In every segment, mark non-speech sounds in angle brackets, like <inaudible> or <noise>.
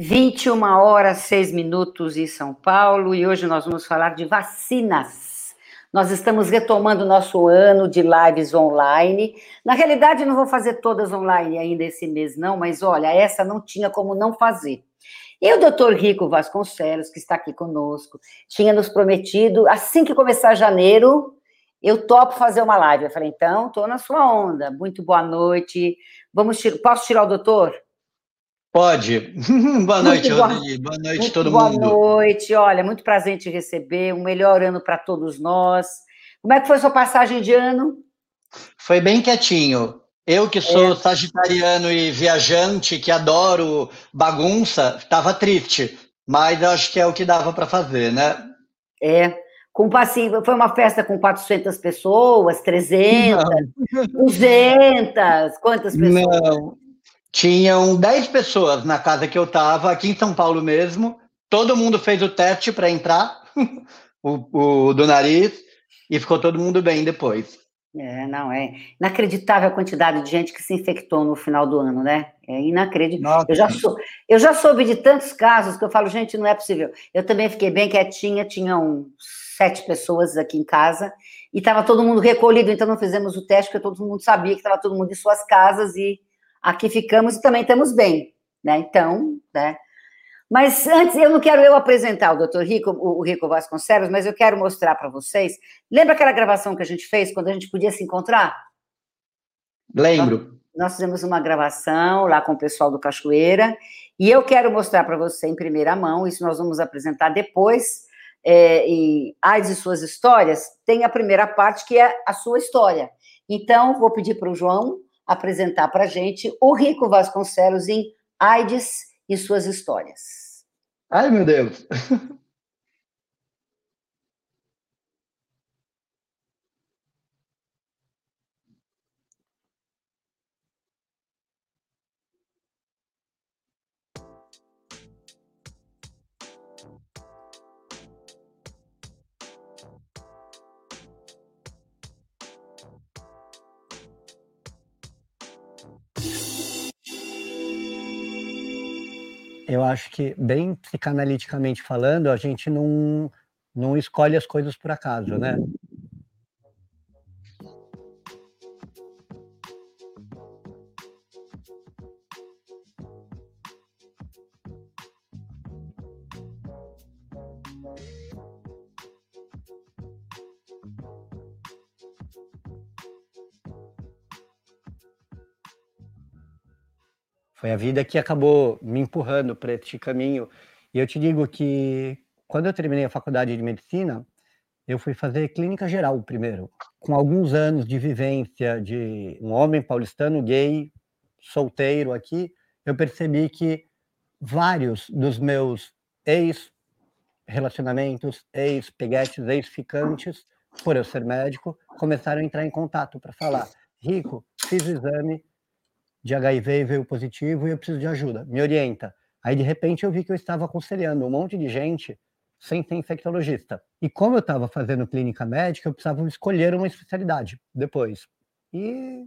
21 horas 6 minutos em São Paulo e hoje nós vamos falar de vacinas. Nós estamos retomando nosso ano de lives online. Na realidade, não vou fazer todas online ainda esse mês, não, mas olha, essa não tinha como não fazer. E o doutor Rico Vasconcelos, que está aqui conosco, tinha nos prometido, assim que começar janeiro, eu topo fazer uma live. Eu falei, então, estou na sua onda. Muito boa noite. Vamos, posso tirar o doutor? Pode. <laughs> boa noite, boa, Rodrigo. Boa noite, muito todo boa mundo. Boa noite. Olha, muito prazer em te receber. Um melhor ano para todos nós. Como é que foi sua passagem de ano? Foi bem quietinho. Eu que sou é. sagitariano e viajante, que adoro bagunça, estava triste. Mas acho que é o que dava para fazer, né? É. Com, assim, foi uma festa com 400 pessoas, 300, Não. 200, quantas pessoas? Não, tinham 10 pessoas na casa que eu estava, aqui em São Paulo mesmo. Todo mundo fez o teste para entrar, <laughs> o, o, do nariz, e ficou todo mundo bem depois. É, não, é inacreditável a quantidade de gente que se infectou no final do ano, né? É inacreditável. Eu já, sou, eu já soube de tantos casos que eu falo, gente, não é possível. Eu também fiquei bem quietinha, tinham sete pessoas aqui em casa, e estava todo mundo recolhido, então não fizemos o teste, porque todo mundo sabia que estava todo mundo em suas casas e aqui ficamos e também estamos bem, né? Então, né? Mas antes, eu não quero eu apresentar o doutor Rico, o Rico Vasconcelos, mas eu quero mostrar para vocês. Lembra aquela gravação que a gente fez quando a gente podia se encontrar? Lembro. Nós, nós fizemos uma gravação lá com o pessoal do Cachoeira, e eu quero mostrar para você em primeira mão, isso nós vamos apresentar depois, é, em AIDS e Suas Histórias, tem a primeira parte que é a sua história. Então, vou pedir para o João apresentar para a gente o Rico Vasconcelos em AIDS e suas histórias. Ai, meu Deus! <laughs> eu acho que, bem psicanaliticamente falando, a gente não, não escolhe as coisas por acaso, né? Foi a vida que acabou me empurrando para este caminho. E eu te digo que quando eu terminei a faculdade de medicina, eu fui fazer clínica geral primeiro, com alguns anos de vivência de um homem paulistano gay, solteiro aqui, eu percebi que vários dos meus ex relacionamentos, ex-peguetes, ex-ficantes, por eu ser médico, começaram a entrar em contato para falar: Rico, fiz o exame, de HIV e veio positivo e eu preciso de ajuda, me orienta. Aí, de repente, eu vi que eu estava aconselhando um monte de gente sem ser infectologista. E como eu estava fazendo clínica médica, eu precisava escolher uma especialidade depois. E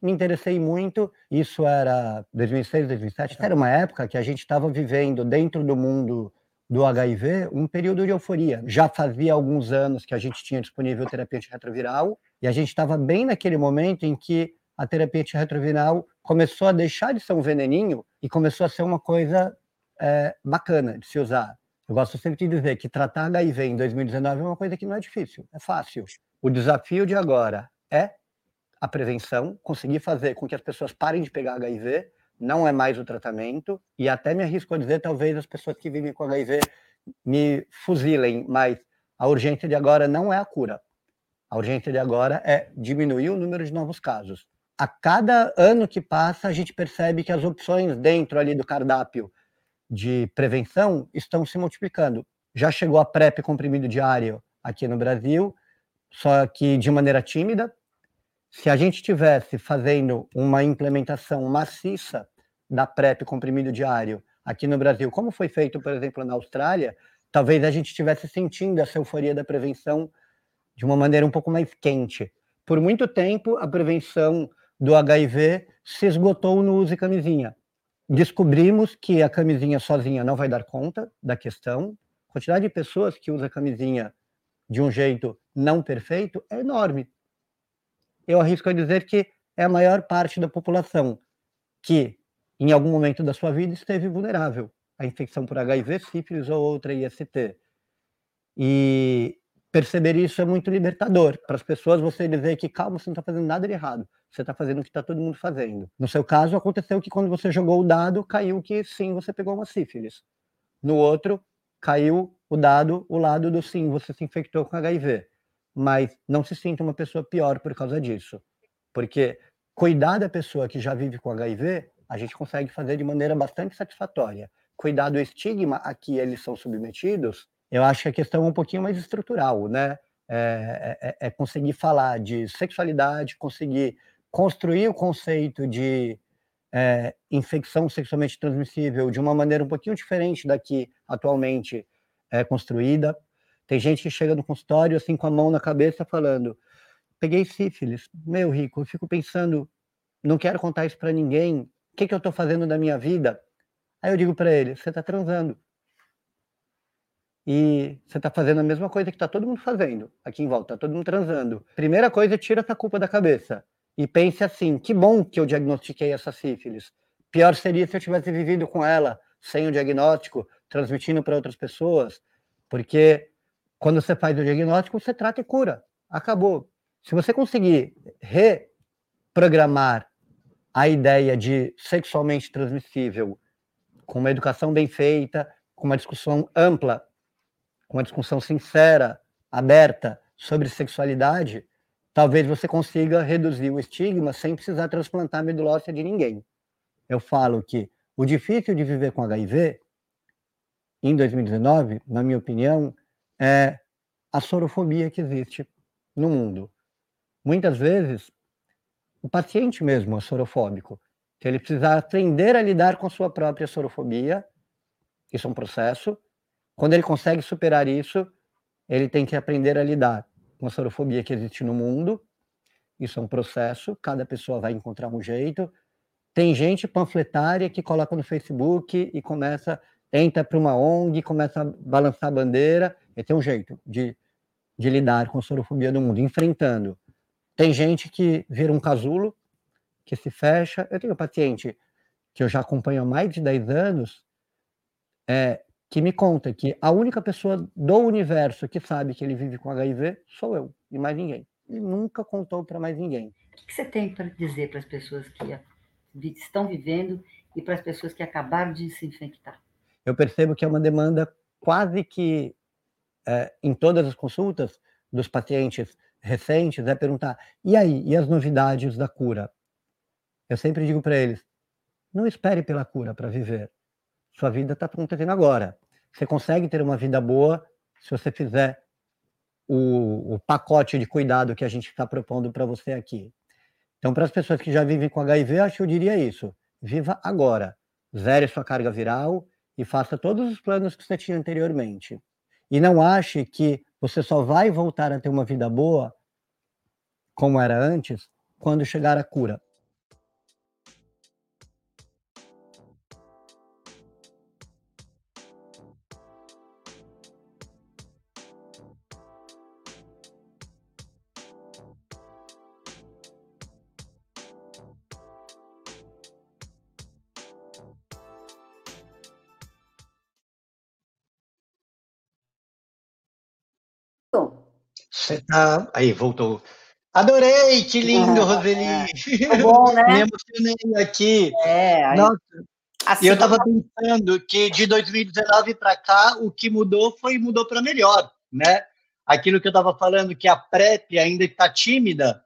me interessei muito. Isso era 2006, 2007. Era uma época que a gente estava vivendo dentro do mundo do HIV um período de euforia. Já fazia alguns anos que a gente tinha disponível terapia antirretroviral e a gente estava bem naquele momento em que a terapia antirretroviral começou a deixar de ser um veneninho e começou a ser uma coisa é, bacana de se usar. Eu gosto sempre de dizer que tratar HIV em 2019 é uma coisa que não é difícil, é fácil. O desafio de agora é a prevenção, conseguir fazer com que as pessoas parem de pegar HIV, não é mais o tratamento, e até me arrisco a dizer, talvez as pessoas que vivem com HIV me fuzilem, mas a urgência de agora não é a cura. A urgência de agora é diminuir o número de novos casos a cada ano que passa, a gente percebe que as opções dentro ali do cardápio de prevenção estão se multiplicando. Já chegou a PrEP comprimido diário aqui no Brasil, só que de maneira tímida. Se a gente tivesse fazendo uma implementação maciça da PrEP comprimido diário aqui no Brasil, como foi feito, por exemplo, na Austrália, talvez a gente estivesse sentindo essa euforia da prevenção de uma maneira um pouco mais quente. Por muito tempo, a prevenção do HIV se esgotou no use camisinha. descobrimos que a camisinha sozinha não vai dar conta da questão. A quantidade de pessoas que usa camisinha de um jeito não perfeito é enorme. Eu arrisco a dizer que é a maior parte da população que, em algum momento da sua vida, esteve vulnerável à infecção por HIV, sífilis ou outra IST. E perceber isso é muito libertador. Para as pessoas, você dizer que, calma, você não está fazendo nada de errado. Você está fazendo o que está todo mundo fazendo. No seu caso, aconteceu que quando você jogou o dado, caiu que sim, você pegou uma sífilis. No outro, caiu o dado, o lado do sim, você se infectou com HIV. Mas não se sinta uma pessoa pior por causa disso. Porque cuidar da pessoa que já vive com HIV, a gente consegue fazer de maneira bastante satisfatória. Cuidar do estigma a que eles são submetidos, eu acho que a questão é um pouquinho mais estrutural, né? É, é, é, é conseguir falar de sexualidade, conseguir construir o conceito de é, infecção sexualmente transmissível de uma maneira um pouquinho diferente da que atualmente é construída. Tem gente que chega no consultório assim com a mão na cabeça falando: peguei sífilis. Meu rico, eu fico pensando, não quero contar isso para ninguém. O que, que eu estou fazendo da minha vida? Aí eu digo para ele: você está transando. E você está fazendo a mesma coisa que está todo mundo fazendo aqui em volta, está todo mundo transando. Primeira coisa, tira essa culpa da cabeça e pense assim: que bom que eu diagnostiquei essa sífilis. Pior seria se eu tivesse vivido com ela sem o diagnóstico, transmitindo para outras pessoas, porque quando você faz o diagnóstico, você trata e cura. Acabou. Se você conseguir reprogramar a ideia de sexualmente transmissível com uma educação bem feita, com uma discussão ampla, com uma discussão sincera, aberta sobre sexualidade, talvez você consiga reduzir o estigma sem precisar transplantar a medula óssea de ninguém. Eu falo que o difícil de viver com HIV, em 2019, na minha opinião, é a sorofobia que existe no mundo. Muitas vezes, o paciente mesmo é sorofóbico, que ele precisa aprender a lidar com a sua própria sorofobia, isso é um processo. Quando ele consegue superar isso, ele tem que aprender a lidar com a sorofobia que existe no mundo. Isso é um processo, cada pessoa vai encontrar um jeito. Tem gente panfletária que coloca no Facebook e começa, entra para uma ONG, começa a balançar a bandeira, e tem um jeito de, de lidar com a sorofobia do mundo, enfrentando. Tem gente que vira um casulo, que se fecha. Eu tenho um paciente que eu já acompanho há mais de 10 anos, é, que me conta que a única pessoa do universo que sabe que ele vive com HIV sou eu, e mais ninguém. Ele nunca contou para mais ninguém. O que você tem para dizer para as pessoas que estão vivendo e para as pessoas que acabaram de se infectar? Eu percebo que é uma demanda quase que é, em todas as consultas dos pacientes recentes é perguntar: e aí, e as novidades da cura? Eu sempre digo para eles: não espere pela cura para viver. Sua vida está acontecendo agora. Você consegue ter uma vida boa se você fizer o, o pacote de cuidado que a gente está propondo para você aqui. Então, para as pessoas que já vivem com HIV, acho que eu diria isso: viva agora. Zere sua carga viral e faça todos os planos que você tinha anteriormente. E não ache que você só vai voltar a ter uma vida boa, como era antes, quando chegar a cura. Você tá. Aí, voltou. Adorei, que lindo, ah, Roseli. É. bom, né? <laughs> Me emocionei aqui. É, aí... Nossa. Assim, eu estava pensando que de 2019 para cá, o que mudou foi mudou para melhor, né? Aquilo que eu estava falando, que a PrEP ainda está tímida,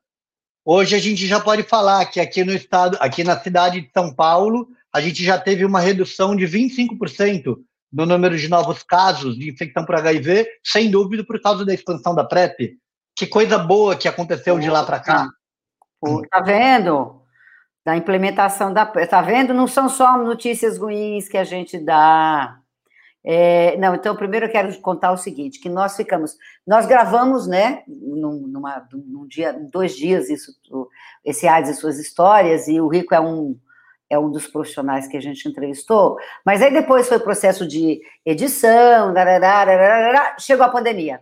hoje a gente já pode falar que aqui no estado, aqui na cidade de São Paulo, a gente já teve uma redução de 25% no número de novos casos de infecção por HIV, sem dúvida por causa da expansão da PrEP. Que coisa boa que aconteceu de lá para cá. Tá vendo? Da implementação da. Tá vendo? Não são só notícias ruins que a gente dá. É, não, então, primeiro eu quero contar o seguinte: que nós ficamos, nós gravamos, né, num, numa, num dia, dois dias, isso, esse AIDS e suas histórias, e o Rico é um, é um dos profissionais que a gente entrevistou, mas aí depois foi processo de edição, chegou a pandemia.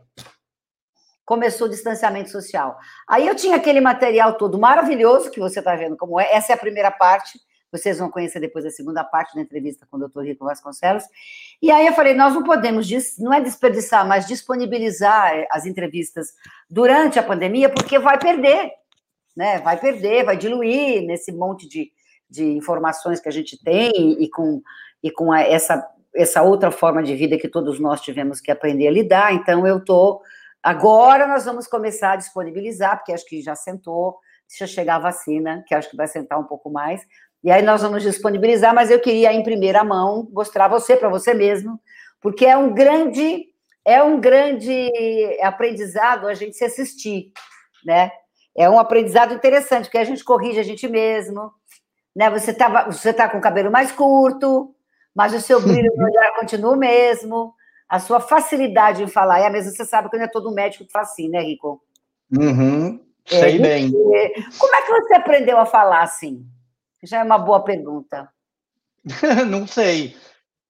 Começou o distanciamento social. Aí eu tinha aquele material todo maravilhoso que você está vendo como é. Essa é a primeira parte. Vocês vão conhecer depois a segunda parte da entrevista com o doutor Rico Vasconcelos. E aí eu falei, nós não podemos, não é desperdiçar, mas disponibilizar eh, as entrevistas durante a pandemia, porque vai perder, né? Vai perder, vai diluir nesse monte de, de informações que a gente tem e com, e com essa, essa outra forma de vida que todos nós tivemos que aprender a lidar. Então, eu estou. Agora nós vamos começar a disponibilizar, porque acho que já sentou, deixa chegar a vacina, que acho que vai sentar um pouco mais, e aí nós vamos disponibilizar, mas eu queria em primeira mão mostrar você para você mesmo, porque é um grande é um grande aprendizado a gente se assistir, né? É um aprendizado interessante, porque a gente corrige a gente mesmo, né? Você tá, você tá com o cabelo mais curto, mas o seu brilho no olhar continua o mesmo, a sua facilidade em falar é a mesma. Você sabe que não é todo médico que faz assim, né, Rico? Uhum, sei é, bem. Como é que você aprendeu a falar assim? Já é uma boa pergunta. <laughs> não sei.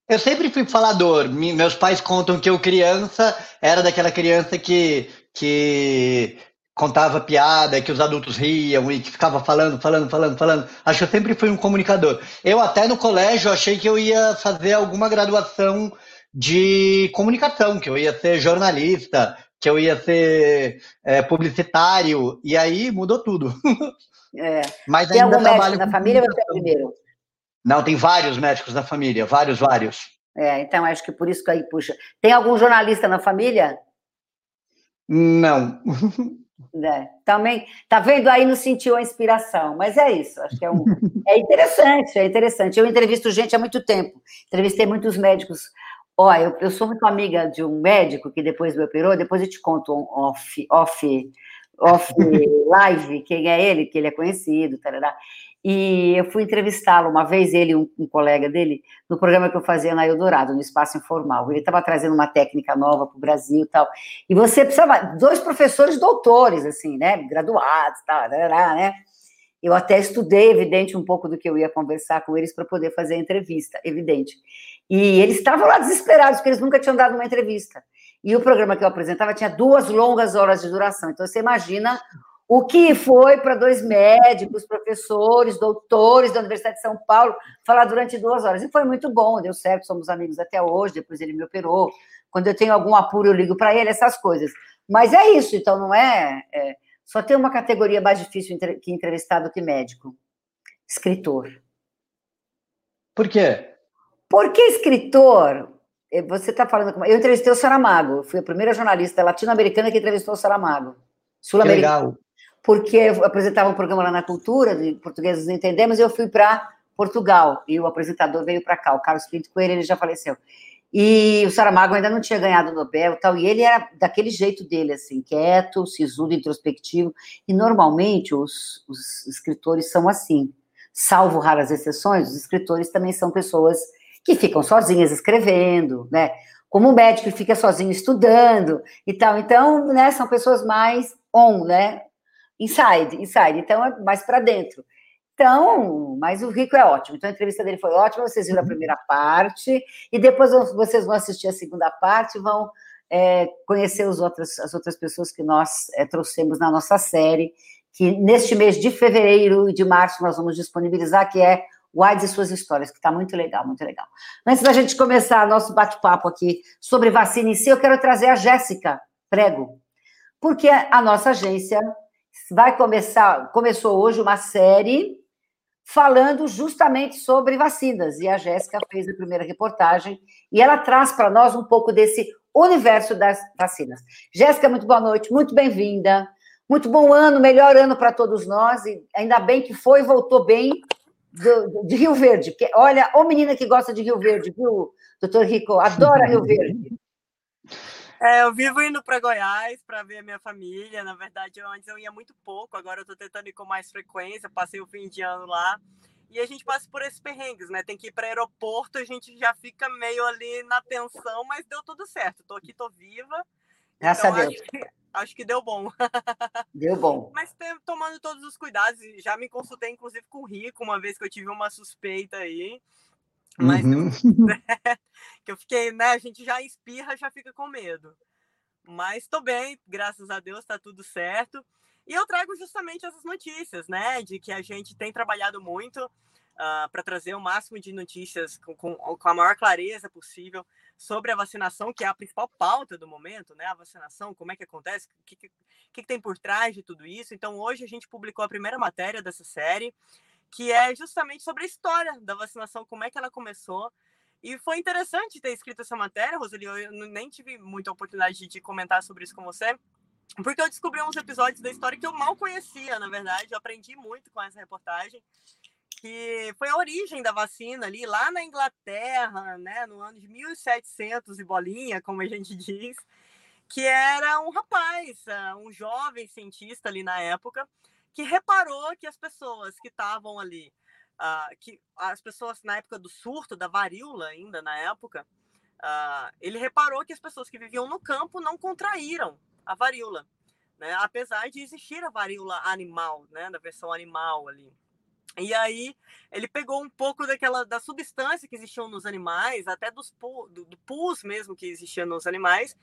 Eu sempre fui falador. Meus pais contam que eu, criança, era daquela criança que, que contava piada, que os adultos riam e que ficava falando, falando, falando, falando. Acho que eu sempre fui um comunicador. Eu até no colégio achei que eu ia fazer alguma graduação de comunicação, que eu ia ser jornalista, que eu ia ser é, publicitário, e aí mudou tudo. <laughs> É. <laughs> Mas tem algum médico na família ou você é o primeiro? Não, tem vários médicos na família, vários, vários. É, então acho que por isso que aí puxa. Tem algum jornalista na família? Não. <laughs> É, também, tá vendo aí não sentiu a inspiração, mas é isso, acho que é um, é interessante, é interessante. Eu entrevisto gente há muito tempo, entrevistei muitos médicos. Ó, eu, eu sou muito amiga de um médico que depois me operou, depois eu te conto um off, off off <laughs> live, quem é ele, que ele é conhecido, tarará. E eu fui entrevistá-lo uma vez, ele um, um, colega dele, no programa que eu fazia na Eldorado, no Espaço Informal. Ele estava trazendo uma técnica nova para o Brasil e tal. E você precisava, dois professores doutores, assim, né, graduados, tal, tarará, né? Eu até estudei, evidente, um pouco do que eu ia conversar com eles para poder fazer a entrevista, evidente. E eles estavam lá desesperados, porque eles nunca tinham dado uma entrevista. E o programa que eu apresentava tinha duas longas horas de duração. Então, você imagina o que foi para dois médicos, professores, doutores da Universidade de São Paulo falar durante duas horas. E foi muito bom, deu certo, somos amigos até hoje. Depois ele me operou. Quando eu tenho algum apuro, eu ligo para ele, essas coisas. Mas é isso, então não é, é. Só tem uma categoria mais difícil que entrevistado que médico: escritor. Por quê? Porque escritor é, você está falando. Eu entrevistei o Saramago, fui a primeira jornalista latino-americana que entrevistou o Saramago. Sul-americano. Porque eu apresentava um programa lá na Cultura, de Portugueses Entendemos, e eu fui para Portugal, e o apresentador veio para cá, o Carlos Pinto Coelho, ele já faleceu. E o Saramago ainda não tinha ganhado o Nobel tal, e ele era daquele jeito dele, assim, quieto, sisudo, introspectivo, e normalmente os, os escritores são assim, salvo raras exceções, os escritores também são pessoas que ficam sozinhas escrevendo, né? Como um médico fica sozinho estudando e tal. Então, né, são pessoas mais on, né? Inside, inside. Então, é mais para dentro. Então, mas o Rico é ótimo. Então, a entrevista dele foi ótima. Vocês viram a uhum. primeira parte e depois vocês vão assistir a segunda parte, vão é, conhecer os outros, as outras pessoas que nós é, trouxemos na nossa série, que neste mês de fevereiro e de março nós vamos disponibilizar, que é Guarde suas histórias, que está muito legal, muito legal. Antes da gente começar nosso bate-papo aqui sobre vacina em si, eu quero trazer a Jéssica Prego, porque a nossa agência vai começar, começou hoje uma série falando justamente sobre vacinas, e a Jéssica fez a primeira reportagem, e ela traz para nós um pouco desse universo das vacinas. Jéssica, muito boa noite, muito bem-vinda. Muito bom ano, melhor ano para todos nós, e ainda bem que foi e voltou bem, do, de Rio Verde. Porque, olha, ô menina que gosta de Rio Verde, viu, doutor Rico? Adora Rio Verde. <laughs> É, eu vivo indo para Goiás para ver a minha família. Na verdade, eu, antes eu ia muito pouco, agora eu estou tentando ir com mais frequência. Passei o fim de ano lá. E a gente passa por esses perrengues, né? Tem que ir para aeroporto, a gente já fica meio ali na tensão, mas deu tudo certo. Estou aqui, estou viva. Graças então, a Deus. Acho que, acho que deu bom. <laughs> Deu bom. Mas tomando todos os cuidados, já me consultei, inclusive, com o Rico, uma vez que eu tive uma suspeita aí. Mas uhum. <laughs> que eu fiquei, né? A gente já espirra, já fica com medo. Mas estou bem, graças a Deus, está tudo certo. E eu trago justamente essas notícias, né? De que a gente tem trabalhado muito uh, ah, para trazer o máximo de notícias com, com, com, a maior clareza possível sobre a vacinação, que é a principal pauta do momento, né? A vacinação, como é que acontece, o que, que, que tem por trás de tudo isso. Então, hoje a gente publicou a primeira matéria dessa série, que é justamente sobre a história da vacinação, como é que ela começou. E foi interessante ter escrito essa matéria, Roseli. Eu nem tive muita oportunidade de comentar sobre isso com você, porque eu descobri uns episódios da história que eu mal conhecia, na verdade. Eu aprendi muito com essa reportagem, que foi a origem da vacina ali, lá na Inglaterra, né, no ano de 1700 e bolinha, como a gente <laughs> diz, que era um rapaz, ah, um jovem cientista ali na época, que reparou que as pessoas que estavam ali, uh, que as pessoas na época do surto, da varíola ainda na época, uh, ele reparou que as pessoas que viviam no campo não contraíram a varíola, né? Apesar de existir a varíola animal, né? Da versão animal ali. E aí ele pegou um pouco daquela da substância que existiam nos animais, até dos do, do pus mesmo que existia nos animais,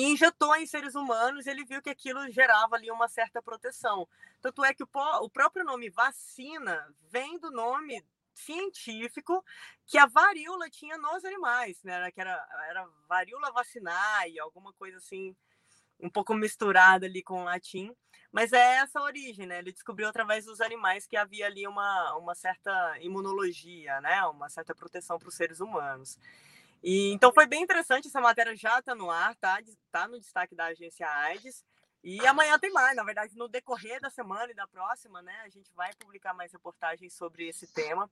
e injetou em seres humanos. Ele viu que aquilo gerava ali uma certa proteção. Tanto é que o, o próprio nome vacina vem do nome científico que a varíola tinha nos animais, né? Que era, era varíola vacinae, alguma coisa assim um pouco misturada ali com o latim, mas é essa a origem, né? Ele descobriu através dos animais que havia ali uma, uma certa imunologia, né? Uma certa proteção para os seres humanos. E então foi bem interessante essa matéria já está no ar, tá? Tá no destaque da agência AIDS. E amanhã tem mais, na verdade, no decorrer da semana e da próxima, né? A gente vai publicar mais reportagens sobre esse tema,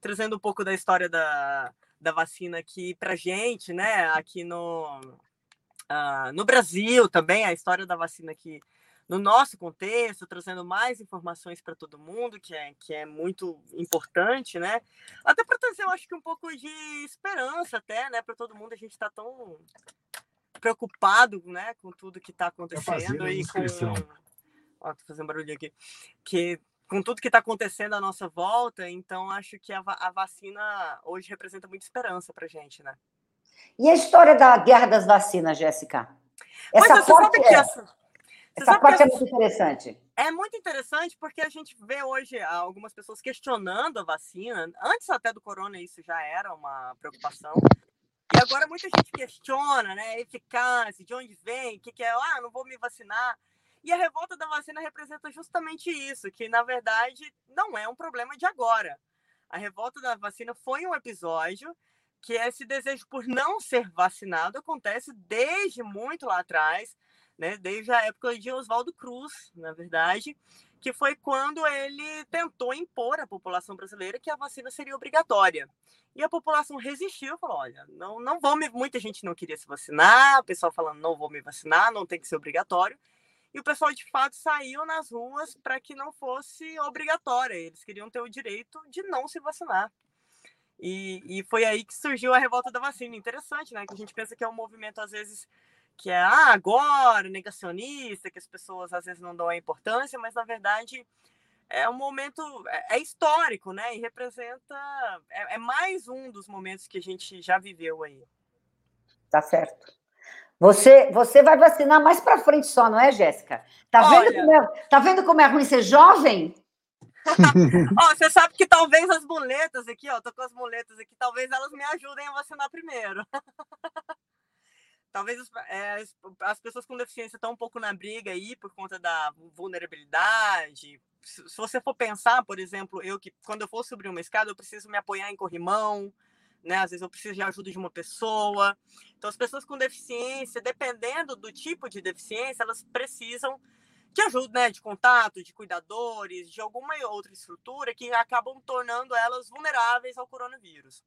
trazendo um pouco da história da, da vacina aqui para gente, né? Aqui no uh, no Brasil também, a história da vacina aqui no nosso contexto, trazendo mais informações para todo mundo, que é, que é muito importante, né? Até para trazer, eu acho que um pouco de esperança até, né, para todo mundo. A gente está tão preocupado, né, com tudo que está acontecendo e com... Ó, tô fazendo barulho aqui. Que com tudo que está acontecendo à nossa volta, então acho que a, a vacina hoje representa muita esperança para gente, né? E a história da guerra das vacinas, Jéssica? Essa Mas, parte, é, essa, essa parte é muito interessante. É muito interessante porque a gente vê hoje algumas pessoas questionando a vacina. Antes até do corona isso já era uma preocupação. E agora muita gente questiona, né? Eficácia, de onde vem, o que, que é, ah, não vou me vacinar. E a revolta da vacina representa justamente isso, que na verdade não é um problema de agora. A revolta da vacina foi um episódio que esse desejo por não ser vacinado acontece desde muito lá atrás, né? desde a época de Oswaldo Cruz, na verdade, que foi quando ele tentou impor à população brasileira que a vacina seria obrigatória. E a população resistiu, falou: olha, não, não vou me. Muita gente não queria se vacinar, o pessoal falando: não vou me vacinar, não tem que ser obrigatório. E o pessoal, de fato, saiu nas ruas para que não fosse obrigatória. Eles queriam ter o direito de não se vacinar. E, e foi aí que surgiu a revolta da vacina. Interessante, né? Que a gente pensa que é um movimento, às vezes, que é ah, agora, negacionista, que as pessoas às vezes não dão a importância, mas na verdade é um momento é, é histórico, né? E representa é, é, mais um dos momentos que a gente já viveu aí. Tá certo. Você você vai vacinar mais para frente só, não é, Jéssica? Tá Olha, vendo como é, tá vendo como é ruim ser jovem? <laughs> ó, você sabe que talvez as muletas aqui, ó, tô com as muletas aqui, talvez elas me ajudem a vacinar primeiro. <laughs> talvez é, as pessoas com deficiência estão um pouco na briga aí por conta da vulnerabilidade. Se você for pensar, por exemplo, eu que quando eu for subir uma escada, eu preciso me apoiar em corrimão, né? Às vezes eu preciso de ajuda de uma pessoa. Então, as pessoas com deficiência, dependendo do tipo de deficiência, elas precisam de ajuda, né, de contato, de cuidadores, de alguma outra estrutura que acabam tornando elas vulneráveis ao coronavírus.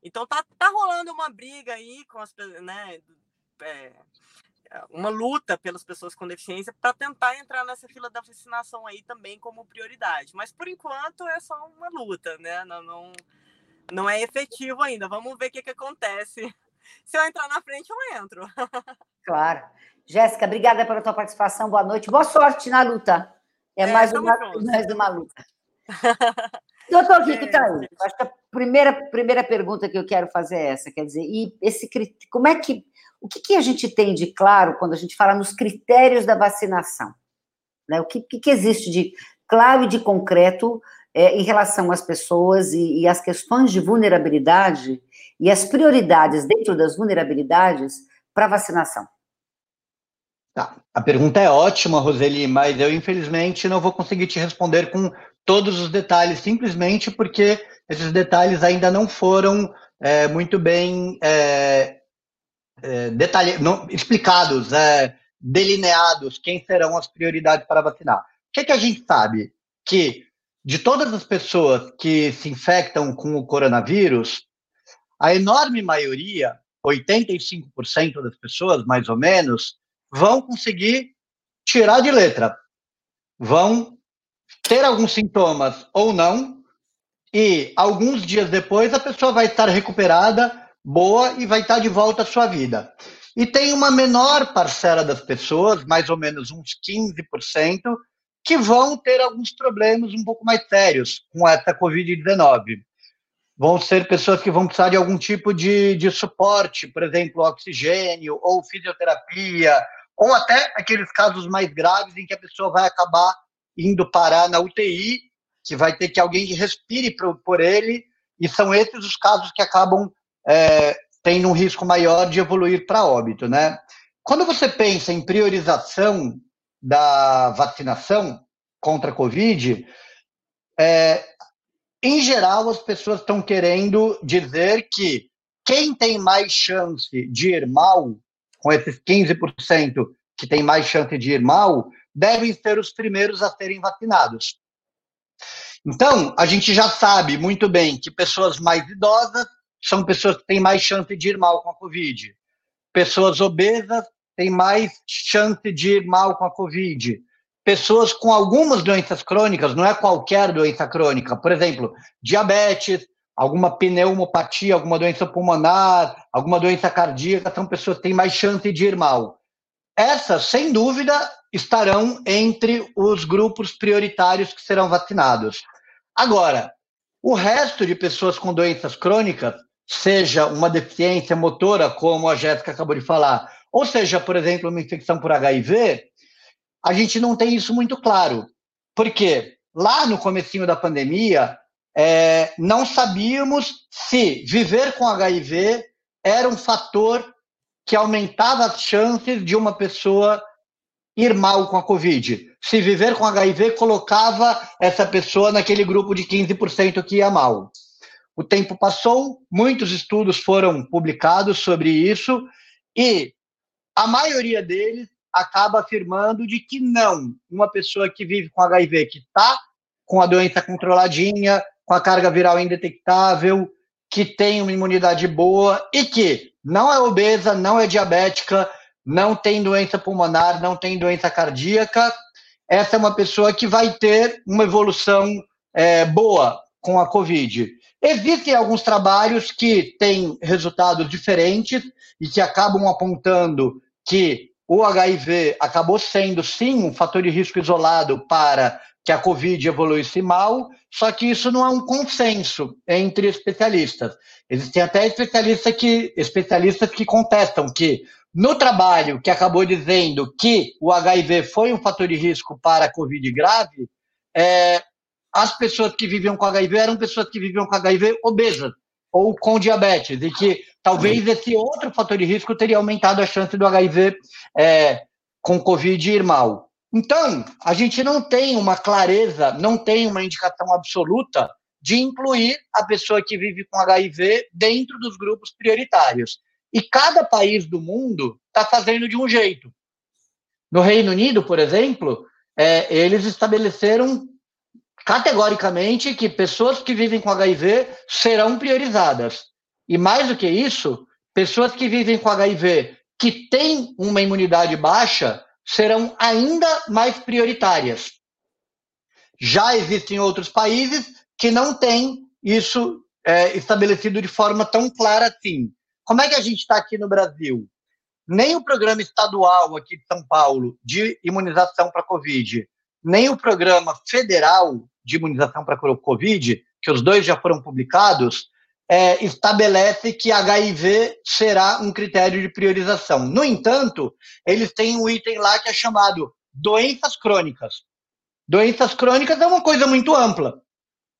Então tá, tá rolando uma briga aí com as né, é, uma luta pelas pessoas com deficiência para tentar entrar nessa fila da vacinação aí também como prioridade. Mas por enquanto é só uma luta, né? Não, não, não é efetivo ainda. Vamos ver o que, que acontece. Se eu entrar na frente, eu entro. <laughs> Claro. Jéssica, obrigada pela tua participação. Boa noite. Boa sorte na luta. É, é mais, uma, mais uma luta. <laughs> Doutor Rico, tá aí. Acho que a primeira, primeira pergunta que eu quero fazer é essa, quer dizer, e esse como é que o que, que a gente tem de claro quando a gente fala nos critérios da vacinação? Né? O que, que existe de claro e de concreto é, em relação às pessoas e, e às questões de vulnerabilidade e as prioridades dentro das vulnerabilidades para vacinação? Tá. A pergunta é ótima, Roseli, mas eu infelizmente não vou conseguir te responder com todos os detalhes, simplesmente porque esses detalhes ainda não foram é, muito bem é, é, detalhe, não, explicados, é, delineados, quem serão as prioridades para vacinar. O que, é que a gente sabe? Que de todas as pessoas que se infectam com o coronavírus, a enorme maioria, 85% das pessoas, mais ou menos, vão conseguir tirar de letra. Vão ter alguns sintomas ou não, e alguns dias depois a pessoa vai estar recuperada, boa e vai estar de volta à sua vida. E tem uma menor parcela das pessoas, mais ou menos uns 15%, que vão ter alguns problemas um pouco mais sérios com essa Covid-19. Vão ser pessoas que vão precisar de algum tipo de, de suporte, por exemplo, oxigênio ou fisioterapia, ou até aqueles casos mais graves em que a pessoa vai acabar indo parar na UTI, que vai ter que alguém respire por, por ele, e são esses os casos que acabam é, tendo um risco maior de evoluir para óbito, né? Quando você pensa em priorização da vacinação contra a Covid, é, em geral as pessoas estão querendo dizer que quem tem mais chance de ir mal com esses 15% que tem mais chance de ir mal, devem ser os primeiros a serem vacinados. Então, a gente já sabe muito bem que pessoas mais idosas são pessoas que têm mais chance de ir mal com a Covid. Pessoas obesas têm mais chance de ir mal com a Covid. Pessoas com algumas doenças crônicas, não é qualquer doença crônica, por exemplo, diabetes, alguma pneumopatia, alguma doença pulmonar, alguma doença cardíaca, são pessoas que têm mais chance de ir mal. Essas, sem dúvida, estarão entre os grupos prioritários que serão vacinados. Agora, o resto de pessoas com doenças crônicas, seja uma deficiência motora, como a Jéssica acabou de falar, ou seja, por exemplo, uma infecção por HIV, a gente não tem isso muito claro. Porque lá no comecinho da pandemia, é, não sabíamos se viver com HIV era um fator que aumentava as chances de uma pessoa ir mal com a Covid. Se viver com HIV colocava essa pessoa naquele grupo de 15% que ia mal. O tempo passou, muitos estudos foram publicados sobre isso e a maioria deles acaba afirmando de que não, uma pessoa que vive com HIV, que está com a doença controladinha, com a carga viral indetectável, que tem uma imunidade boa e que não é obesa, não é diabética, não tem doença pulmonar, não tem doença cardíaca, essa é uma pessoa que vai ter uma evolução é, boa com a Covid. Existem alguns trabalhos que têm resultados diferentes e que acabam apontando que o HIV acabou sendo, sim, um fator de risco isolado para que a Covid evoluísse mal, só que isso não é um consenso entre especialistas. Existem até especialistas que, especialistas que contestam que no trabalho que acabou dizendo que o HIV foi um fator de risco para a Covid grave, é, as pessoas que viviam com HIV eram pessoas que viviam com HIV obesas ou com diabetes, e que talvez esse outro fator de risco teria aumentado a chance do HIV é, com Covid ir mal. Então, a gente não tem uma clareza, não tem uma indicação absoluta de incluir a pessoa que vive com HIV dentro dos grupos prioritários. E cada país do mundo está fazendo de um jeito. No Reino Unido, por exemplo, é, eles estabeleceram categoricamente que pessoas que vivem com HIV serão priorizadas. E mais do que isso, pessoas que vivem com HIV que têm uma imunidade baixa serão ainda mais prioritárias. Já existem outros países que não têm isso é, estabelecido de forma tão clara assim. Como é que a gente está aqui no Brasil? nem o programa estadual aqui de São Paulo de imunização para Covid, nem o programa federal de imunização para Covid, que os dois já foram publicados, é, estabelece que HIV será um critério de priorização. No entanto, eles têm um item lá que é chamado doenças crônicas. Doenças crônicas é uma coisa muito ampla.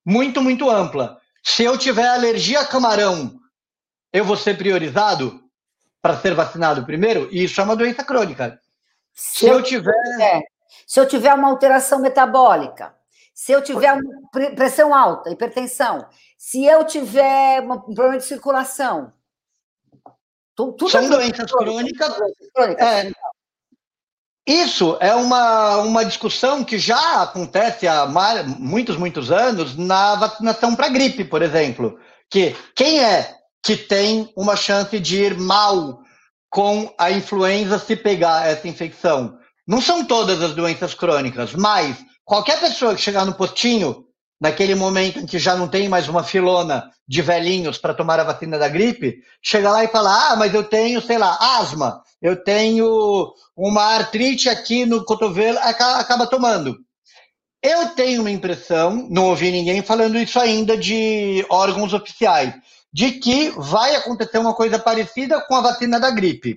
Muito, muito ampla. Se eu tiver alergia a camarão, eu vou ser priorizado para ser vacinado primeiro? E isso é uma doença crônica. Se, se eu, tiver. É, se eu tiver uma alteração metabólica, se eu tiver pressão alta, hipertensão, se eu tiver um problema de circulação. Tudo São doenças crônicas. crônicas. É, isso é uma, uma discussão que já acontece há muitos, muitos anos na vacinação para gripe, por exemplo. Que quem é que tem uma chance de ir mal com a influenza se pegar essa infecção? Não são todas as doenças crônicas, mas qualquer pessoa que chegar no postinho, naquele momento em que já não tem mais uma filona de velhinhos para tomar a vacina da gripe, chega lá e fala: Ah, mas eu tenho, sei lá, asma, eu tenho uma artrite aqui no cotovelo, acaba tomando. Eu tenho uma impressão, não ouvi ninguém falando isso ainda de órgãos oficiais, de que vai acontecer uma coisa parecida com a vacina da gripe.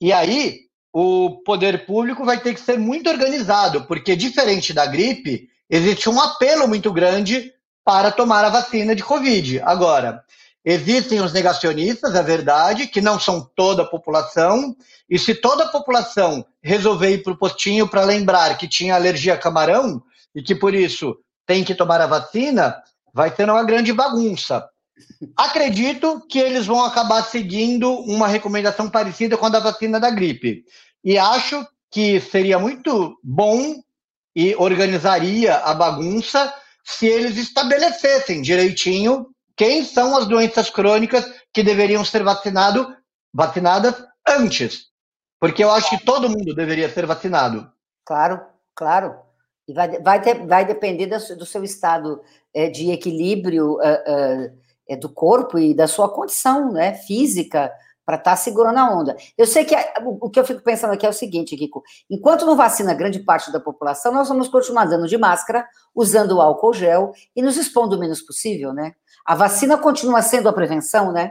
E aí, o poder público vai ter que ser muito organizado, porque diferente da gripe, existe um apelo muito grande para tomar a vacina de Covid. Agora, existem os negacionistas, é verdade, que não são toda a população, e se toda a população resolver ir para o postinho para lembrar que tinha alergia a camarão e que por isso tem que tomar a vacina, vai ser uma grande bagunça. Acredito que eles vão acabar seguindo uma recomendação parecida com a da vacina da gripe. E acho que seria muito bom e organizaria a bagunça se eles estabelecessem direitinho quem são as doenças crônicas que deveriam ser vacinado, vacinadas antes. Porque eu acho que todo mundo deveria ser vacinado. Claro, claro. E vai, vai, ter, vai depender do, do seu estado é, de equilíbrio uh, uh, é, do corpo e da sua condição né, física para estar tá segurando a onda. Eu sei que o, o que eu fico pensando aqui é o seguinte, Kiko: enquanto não vacina grande parte da população, nós vamos continuar dando de máscara, usando álcool gel e nos expondo o menos possível, né? A vacina continua sendo a prevenção, né?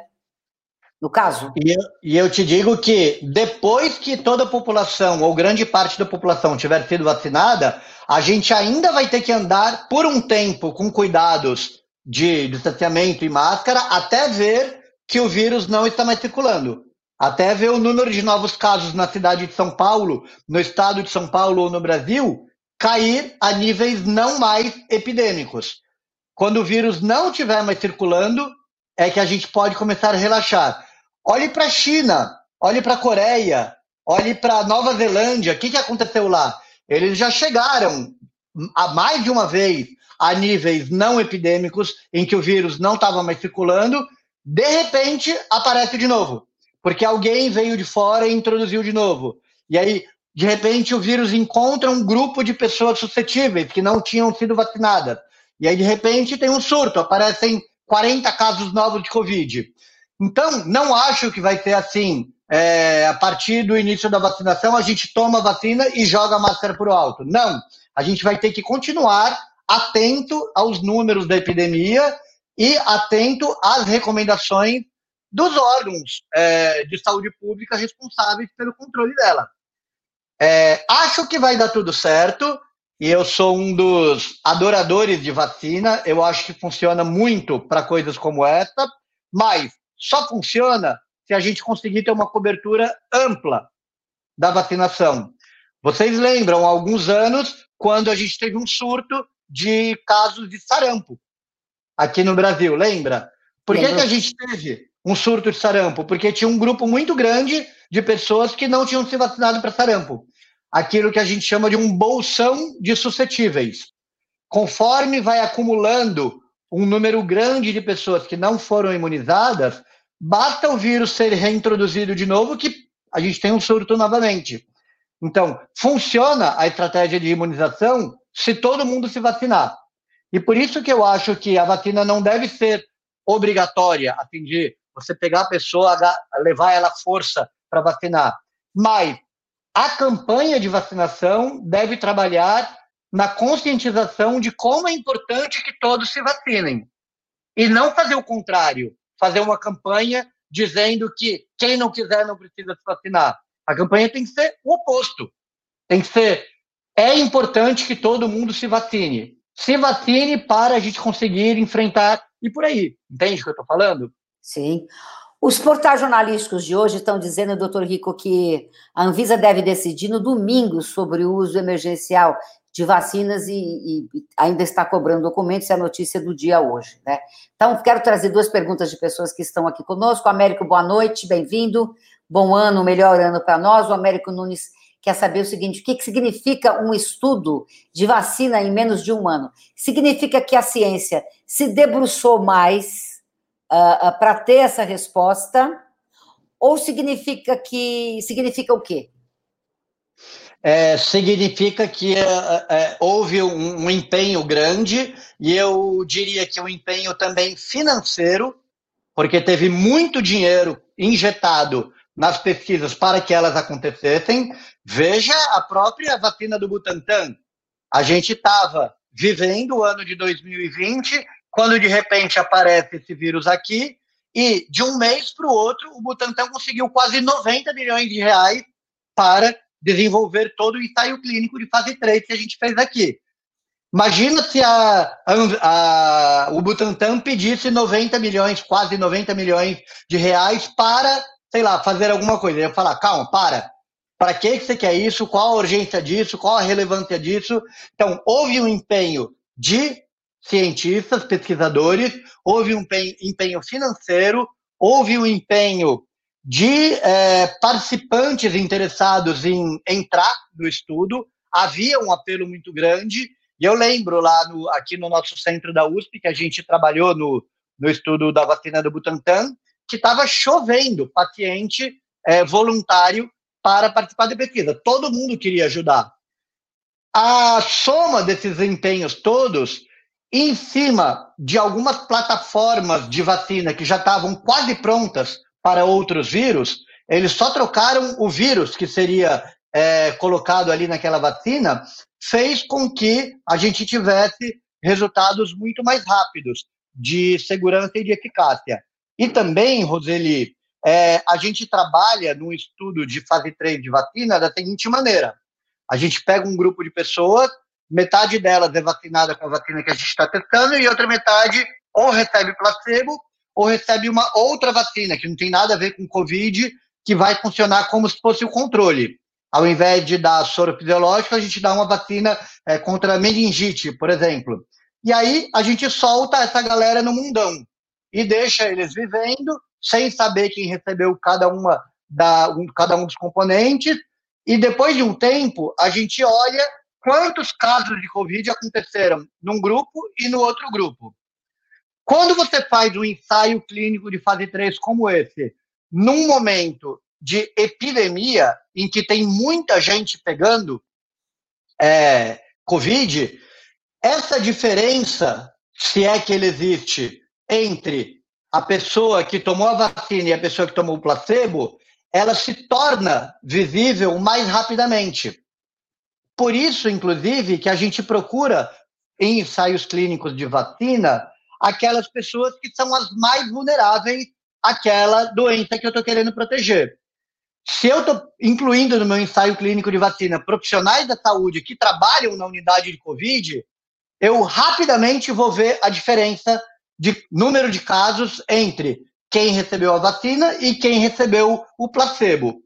No caso. E eu, e eu te digo que depois que toda a população, ou grande parte da população, tiver sido vacinada, a gente ainda vai ter que andar por um tempo com cuidados de distanciamento e máscara até ver que o vírus não está mais circulando. Até ver o número de novos casos na cidade de São Paulo, no estado de São Paulo ou no Brasil, cair a níveis não mais epidêmicos. Quando o vírus não estiver mais circulando, é que a gente pode começar a relaxar. Olhe para a China, olhe para a Coreia, olhe para Nova Zelândia. O que, que aconteceu lá? Eles já chegaram a mais de uma vez a níveis não epidêmicos, em que o vírus não estava mais circulando, de repente, aparece de novo, porque alguém veio de fora e introduziu de novo. E aí, de repente, o vírus encontra um grupo de pessoas suscetíveis que não tinham sido vacinadas. E aí, de repente, tem um surto, aparecem 40 casos novos de Covid. Então, não acho que vai ser assim. É, a partir do início da vacinação, a gente toma a vacina e joga a máscara o alto. Não. A gente vai ter que continuar atento aos números da epidemia e atento às recomendações dos órgãos é, de saúde pública responsáveis pelo controle dela. É, acho que vai dar tudo certo e eu sou um dos adoradores de vacina. Eu acho que funciona muito para coisas como essa, mas só funciona se a gente conseguir ter uma cobertura ampla da vacinação. Vocês lembram, há alguns anos, quando a gente teve um surto de casos de sarampo aqui no Brasil, lembra? Por que, que a gente teve um surto de sarampo? Porque tinha um grupo muito grande de pessoas que não tinham se vacinado para sarampo. Aquilo que a gente chama de um bolsão de suscetíveis. Conforme vai acumulando um número grande de pessoas que não foram imunizadas, basta o vírus ser reintroduzido de novo que a gente tem um surto novamente. Então, funciona a estratégia de imunização se todo mundo se vacinar. E por isso que eu acho que a vacina não deve ser obrigatória, a fim de você pegar a pessoa, levar ela à força para vacinar. Mas a campanha de vacinação deve trabalhar na conscientização de como é importante que todos se vacinem. E não fazer o contrário, fazer uma campanha dizendo que quem não quiser não precisa se vacinar. A campanha tem que ser o oposto. Tem que ser é importante que todo mundo se vacine. Se vacine para a gente conseguir enfrentar e por aí. Entende o que eu estou falando? Sim. Os portais jornalísticos de hoje estão dizendo, doutor Rico, que a Anvisa deve decidir no domingo sobre o uso emergencial de vacinas e, e, ainda está cobrando documentos, é a notícia do dia hoje, né? Então, quero trazer duas perguntas de pessoas que estão aqui conosco. Américo, boa noite, bem-vindo. Bom ano, melhor ano para nós. O Américo Nunes quer saber o seguinte: o que, que significa um estudo de vacina em menos de um ano? Significa que a ciência se debruçou mais uh, ah, uh, ah, para ter essa resposta, ou significa que significa o quê? É, significa que é, é, houve um, um, empenho grande, e eu diria que um empenho também financeiro, porque teve muito dinheiro injetado nas pesquisas para que elas acontecessem. Veja a própria vacina do Butantan. A gente estava vivendo o ano de 2020, quando de repente aparece esse vírus aqui, e de um mês para o outro, o Butantan conseguiu quase 90 milhões de reais para desenvolver todo o ensaio clínico de fase 3 que a gente fez aqui. Imagina se a, a, a, o Butantan pedisse 90 milhões, quase 90 milhões de reais para sei lá, fazer alguma coisa. Eu ia falar, calma, para. Para que você quer isso? Qual a urgência disso? Qual a relevância disso? Então, houve um empenho de cientistas, pesquisadores, houve um empenho financeiro, houve um empenho de é, participantes interessados em entrar no estudo, havia um apelo muito grande, e eu lembro lá no, aqui no nosso centro da USP, que a gente trabalhou no, no estudo da vacina do Butantan, que estava chovendo paciente é, voluntário para participar da pesquisa. Todo mundo queria ajudar. A soma desses empenhos todos, em cima de algumas plataformas de vacina que já estavam quase prontas para outros vírus, eles só trocaram o vírus que seria é, colocado ali naquela vacina, fez com que a gente tivesse resultados muito mais rápidos de segurança e de eficácia. E também, Roseli, é, a gente trabalha no estudo de fase 3 de vacina da seguinte maneira: a gente pega um grupo de pessoas, metade delas é vacinada com a vacina que a gente está testando, e outra metade ou recebe placebo ou recebe uma outra vacina, que não tem nada a ver com Covid, que vai funcionar como se fosse o controle. Ao invés de dar soro fisiológico, a gente dá uma vacina é, contra meningite, por exemplo. E aí a gente solta essa galera no mundão e deixa eles vivendo sem saber quem recebeu cada uma da um, cada um dos componentes e depois de um tempo a gente olha quantos casos de covid aconteceram num grupo e no outro grupo. Quando você faz um ensaio clínico de fase 3 como esse, num momento de epidemia em que tem muita gente pegando é, Covid, essa diferença, se é que ele existe, entre a pessoa que tomou a vacina e a pessoa que tomou o placebo, ela se torna visível mais rapidamente. Por isso, inclusive, que a gente procura em ensaios clínicos de vacina aquelas pessoas que são as mais vulneráveis àquela doença que eu estou querendo proteger. Se eu estou incluindo no meu ensaio clínico de vacina profissionais da saúde que trabalham na unidade de Covid, eu rapidamente vou ver a diferença de número de casos entre quem recebeu a vacina e quem recebeu o placebo.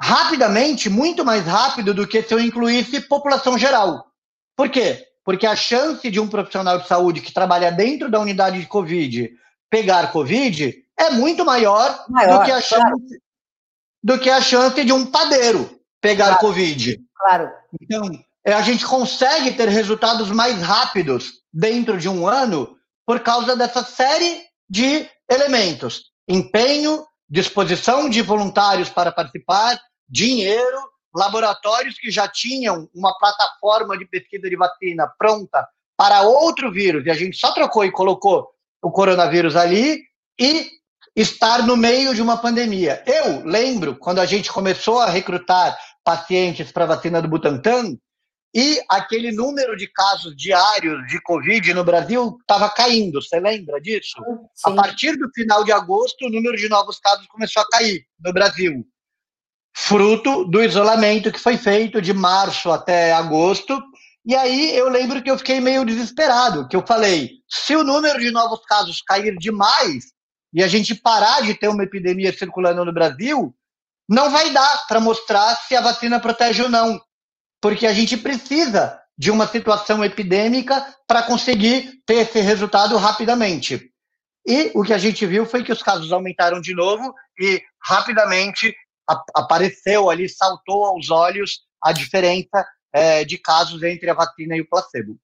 Rapidamente, muito mais rápido do que se eu incluísse população geral. Por quê? Porque a chance de um profissional de saúde que trabalha dentro da unidade de Covid pegar Covid é muito maior, maior do, que a chance, claro. do que a chance de um padeiro pegar claro. Covid. Claro. Então, é, a gente consegue ter resultados mais rápidos dentro de um ano por causa dessa série de elementos: empenho, disposição de voluntários para participar, dinheiro, laboratórios que já tinham uma plataforma de pesquisa de vacina pronta para outro vírus, e a gente só trocou e colocou o coronavírus ali, e estar no meio de uma pandemia. Eu lembro quando a gente começou a recrutar pacientes para vacina do Butantan e aquele número de casos diários de Covid no Brasil estava caindo. Você lembra disso? Sim. A partir do final de agosto, o número de novos casos começou a cair no Brasil, fruto do isolamento que foi feito de março até agosto e aí eu lembro que eu fiquei meio desesperado, que eu falei, se o número de novos casos cair demais e a gente parar de ter uma epidemia circulando no Brasil, não vai dar para mostrar se a vacina protege ou não, porque a gente precisa de uma situação epidêmica para conseguir ter esse resultado rapidamente. E o que a gente viu foi que os casos aumentaram de novo e rapidamente apareceu ali, saltou aos olhos a diferença é, de casos entre a vacina e o placebo.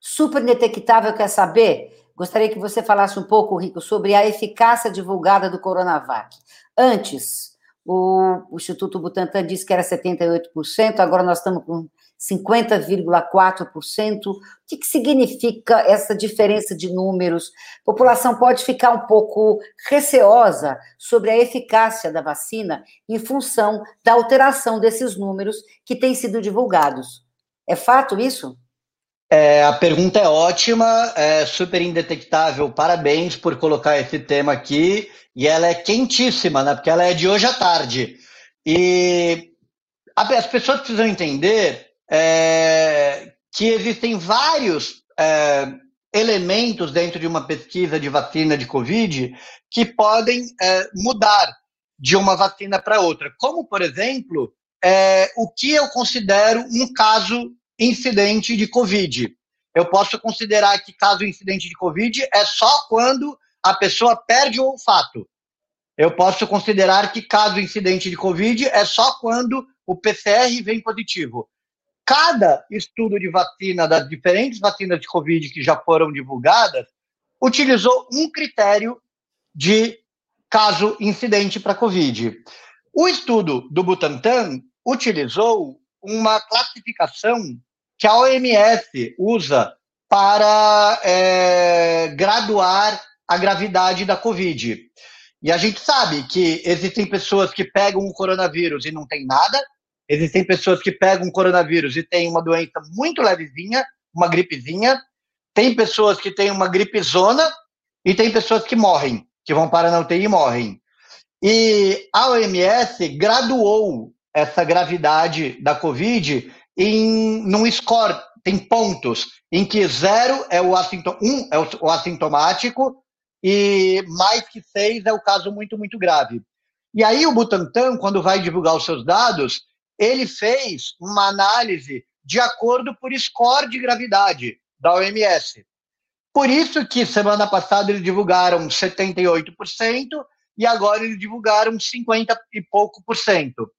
Super detectável quer saber? Gostaria que você falasse um pouco, Rico, sobre a eficácia divulgada do Coronavac. Antes, o, Instituto Butantan disse que era 78%, agora nós estamos com 50,4%. O que, que significa essa diferença de números? A população pode ficar um pouco receosa sobre a eficácia da vacina em função da alteração desses números que têm sido divulgados. É fato isso? É, a pergunta é ótima, é super indetectável. Parabéns por colocar esse tema aqui. E ela é quentíssima, né? Porque ela é de hoje à tarde. E as pessoas precisam entender é, que existem vários é, elementos dentro de uma pesquisa de vacina de Covid que podem é, mudar de uma vacina para outra. Como, por exemplo, é, o que eu considero um caso incidente de Covid. Eu posso considerar que caso incidente de Covid é só quando a pessoa perde o olfato. Eu posso considerar que caso incidente de Covid é só quando o PCR vem positivo cada estudo de vacina, das diferentes vacinas de Covid que já foram divulgadas, utilizou um critério de caso incidente para Covid. O estudo do Butantan utilizou uma classificação que a OMS usa para é, graduar a gravidade da Covid. E a gente sabe que existem pessoas que pegam o coronavírus e não tem nada, Existem pessoas que pegam coronavírus e têm uma doença muito levezinha, uma gripezinha. Tem pessoas que têm uma gripezona e tem pessoas que morrem, que vão para a UTI e morrem. E a OMS graduou essa gravidade da Covid em num score, tem pontos, em que zero é o, assintom, um é o assintomático e mais que seis é o caso muito, muito grave. E aí o Butantan, quando vai divulgar os seus dados, ele fez uma análise de acordo por score de gravidade da OMS. Por isso que semana passada eles divulgaram 78% e agora eles divulgaram 50 e pouco por cento.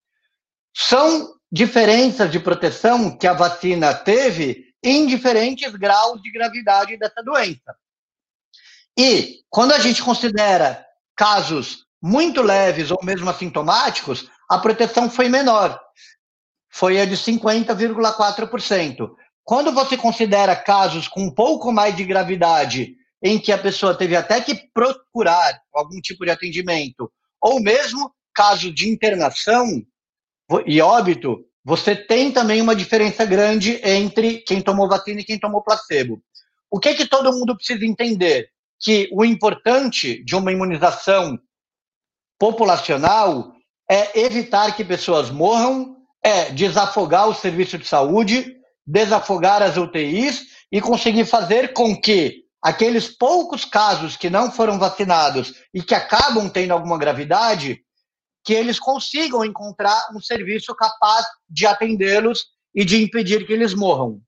São diferenças de proteção que a vacina teve em diferentes graus de gravidade dessa doença. E quando a gente considera casos muito leves ou mesmo assintomáticos, a proteção foi menor foi a de 50,4%. Quando você considera casos com um pouco mais de gravidade, em que a pessoa teve até que procurar algum tipo de atendimento, ou mesmo caso de internação e óbito, você tem também uma diferença grande entre quem tomou vacina e quem tomou placebo. O que, é que todo mundo precisa entender? Que o importante de uma imunização populacional é evitar que pessoas morram é desafogar o serviço de saúde, desafogar as UTIs e conseguir fazer com que aqueles poucos casos que não foram vacinados e que acabam tendo alguma gravidade, que eles consigam encontrar um serviço capaz de atendê-los e de impedir que eles morram.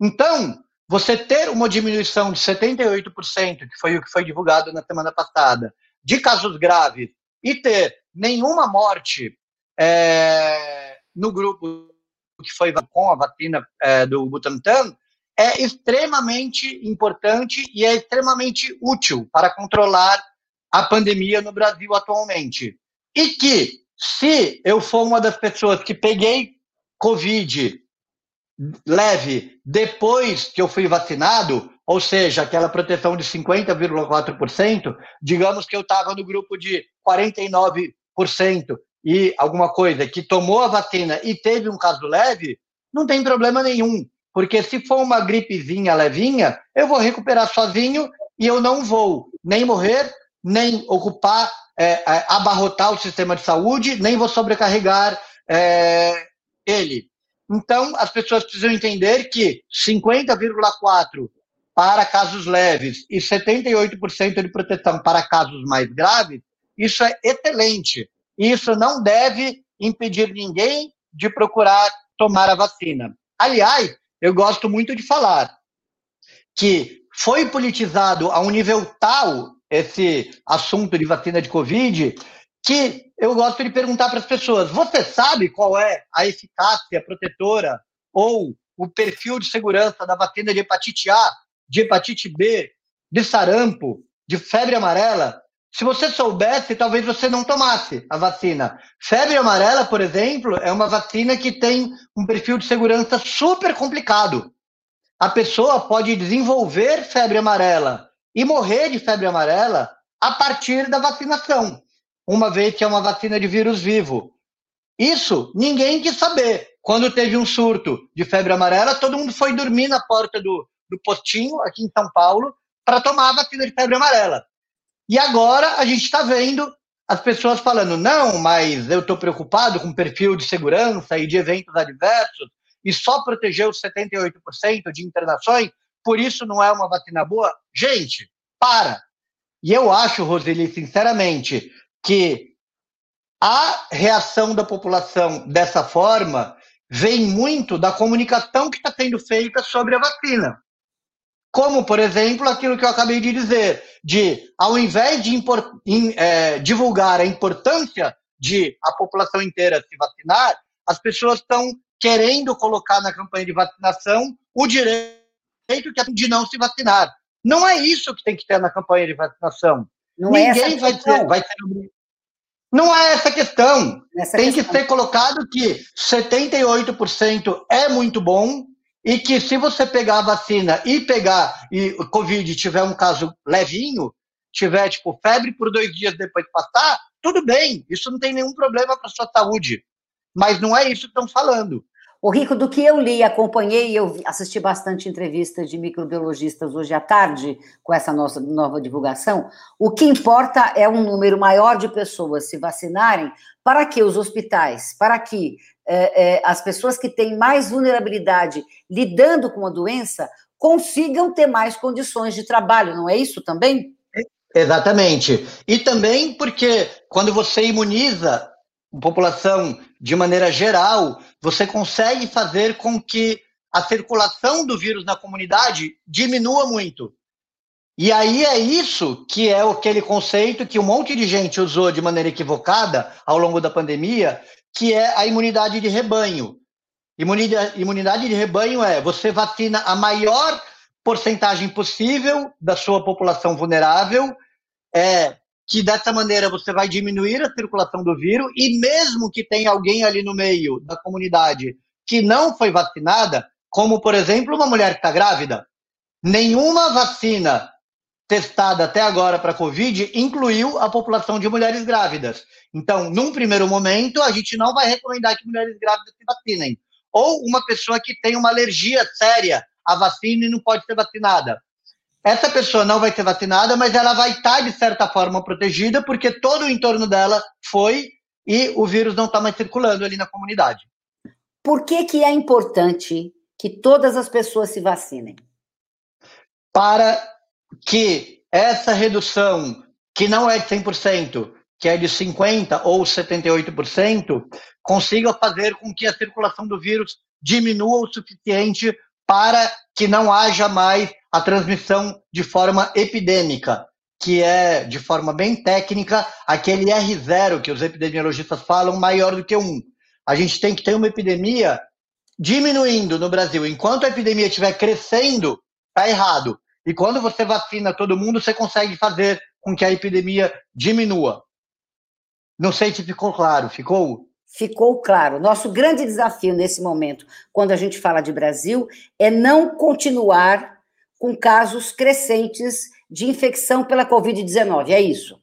Então, você ter uma diminuição de 78%, que foi o que foi divulgado na semana passada, de casos graves, e ter nenhuma morte é, no grupo que foi com a vacina é, do Butantan é extremamente importante e é extremamente útil para controlar a pandemia no Brasil atualmente. E que, se eu for uma das pessoas que peguei Covid leve depois que eu fui vacinado, ou seja, aquela proteção de 50,4%, digamos que eu estava no grupo de 49% e alguma coisa que tomou a vacina e teve um caso leve, não tem problema nenhum. Porque se for uma gripezinha levinha, eu vou recuperar sozinho e eu não vou nem morrer, nem ocupar, é, é, abarrotar o sistema de saúde, nem vou sobrecarregar é, ele. Então, as pessoas precisam entender que 50,4% para casos leves e 78% de proteção para casos mais graves, isso é excelente. Isso não deve impedir ninguém de procurar tomar a vacina. Aliás, eu gosto muito de falar que foi politizado a um nível tal esse assunto de vacina de Covid que eu gosto de perguntar para as pessoas: você sabe qual é a eficácia protetora ou o perfil de segurança da vacina de hepatite A, de hepatite B, de sarampo, de febre amarela? Se você soubesse, talvez você não tomasse a vacina. Febre amarela, por exemplo, é uma vacina que tem um perfil de segurança super complicado. A pessoa pode desenvolver febre amarela e morrer de febre amarela a partir da vacinação, uma vez que é uma vacina de vírus vivo. Isso ninguém quis saber. Quando teve um surto de febre amarela, todo mundo foi dormir na porta do, do postinho, aqui em São Paulo, para tomar a vacina de febre amarela. E agora a gente está vendo as pessoas falando, não, mas eu estou preocupado com perfil de segurança e de eventos adversos, e só protegeu os 78% de internações, por isso não é uma vacina boa. Gente, para! E eu acho, Roseli, sinceramente, que a reação da população dessa forma vem muito da comunicação que está sendo feita sobre a vacina. Como, por exemplo, aquilo que eu acabei de dizer, de ao invés de in, é, divulgar a importância de a população inteira se vacinar, as pessoas estão querendo colocar na campanha de vacinação o direito de não se vacinar. Não é isso que tem que ter na campanha de vacinação. Não é Ninguém é vai, ter, vai ter. Não é essa questão. Essa tem questão. que ser colocado que 78% é muito bom, e que se você pegar a vacina e pegar e o Covid tiver um caso levinho, tiver tipo febre por dois dias depois de passar, tudo bem, isso não tem nenhum problema para sua saúde. Mas não é isso que estão falando. O Rico, do que eu li, acompanhei, eu assisti bastante entrevistas de microbiologistas hoje à tarde com essa nossa nova divulgação. O que importa é um número maior de pessoas se vacinarem para que os hospitais, para que é, é, as pessoas que têm mais vulnerabilidade lidando com a doença consigam ter mais condições de trabalho, não é isso também? Exatamente. E também porque quando você imuniza população de maneira geral, você consegue fazer com que a circulação do vírus na comunidade diminua muito. E aí é isso que é aquele conceito que um monte de gente usou de maneira equivocada ao longo da pandemia, que é a imunidade de rebanho. Imunidade, imunidade de rebanho é você vacina a maior porcentagem possível da sua população vulnerável, é que dessa maneira você vai diminuir a circulação do vírus e mesmo que tenha alguém ali no meio da comunidade que não foi vacinada, como por exemplo uma mulher que está grávida, nenhuma vacina testada até agora para Covid incluiu a população de mulheres grávidas. Então, num primeiro momento, a gente não vai recomendar que mulheres grávidas se vacinem. Ou uma pessoa que tem uma alergia séria à vacina e não pode ser vacinada. Essa pessoa não vai ser vacinada, mas ela vai estar, de certa forma, protegida, porque todo o entorno dela foi e o vírus não está mais circulando ali na comunidade. Por que, que é importante que todas as pessoas se vacinem? Para que essa redução, que não é de 100%, que é de 50% ou 78%, consiga fazer com que a circulação do vírus diminua o suficiente para que não haja mais a transmissão de forma epidêmica, que é, de forma bem técnica, aquele R0 que os epidemiologistas falam maior do que um. A gente tem que ter uma epidemia diminuindo no Brasil. Enquanto a epidemia estiver crescendo, está errado. E quando você vacina todo mundo, você consegue fazer com que a epidemia diminua. Não sei se ficou claro, ficou? Ficou claro. Nosso grande desafio nesse momento, quando a gente fala de Brasil, é não continuar com casos crescentes de infecção pela Covid-19. É isso?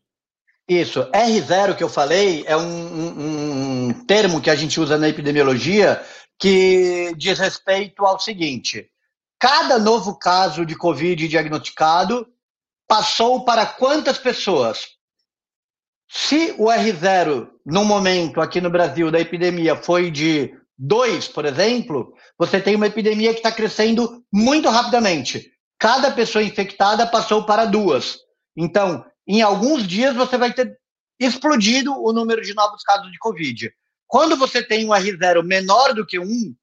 Isso. R0 que eu falei é um, um, um termo que a gente usa na epidemiologia que diz respeito ao seguinte: cada novo caso de Covid diagnosticado passou para quantas pessoas? Se o R0, no momento aqui no Brasil da epidemia, foi de 2, por exemplo, você tem uma epidemia que está crescendo muito rapidamente. Cada pessoa infectada passou para duas. Então, em alguns dias, você vai ter explodido o número de novos casos de Covid. Quando você tem um R0 menor do que 1,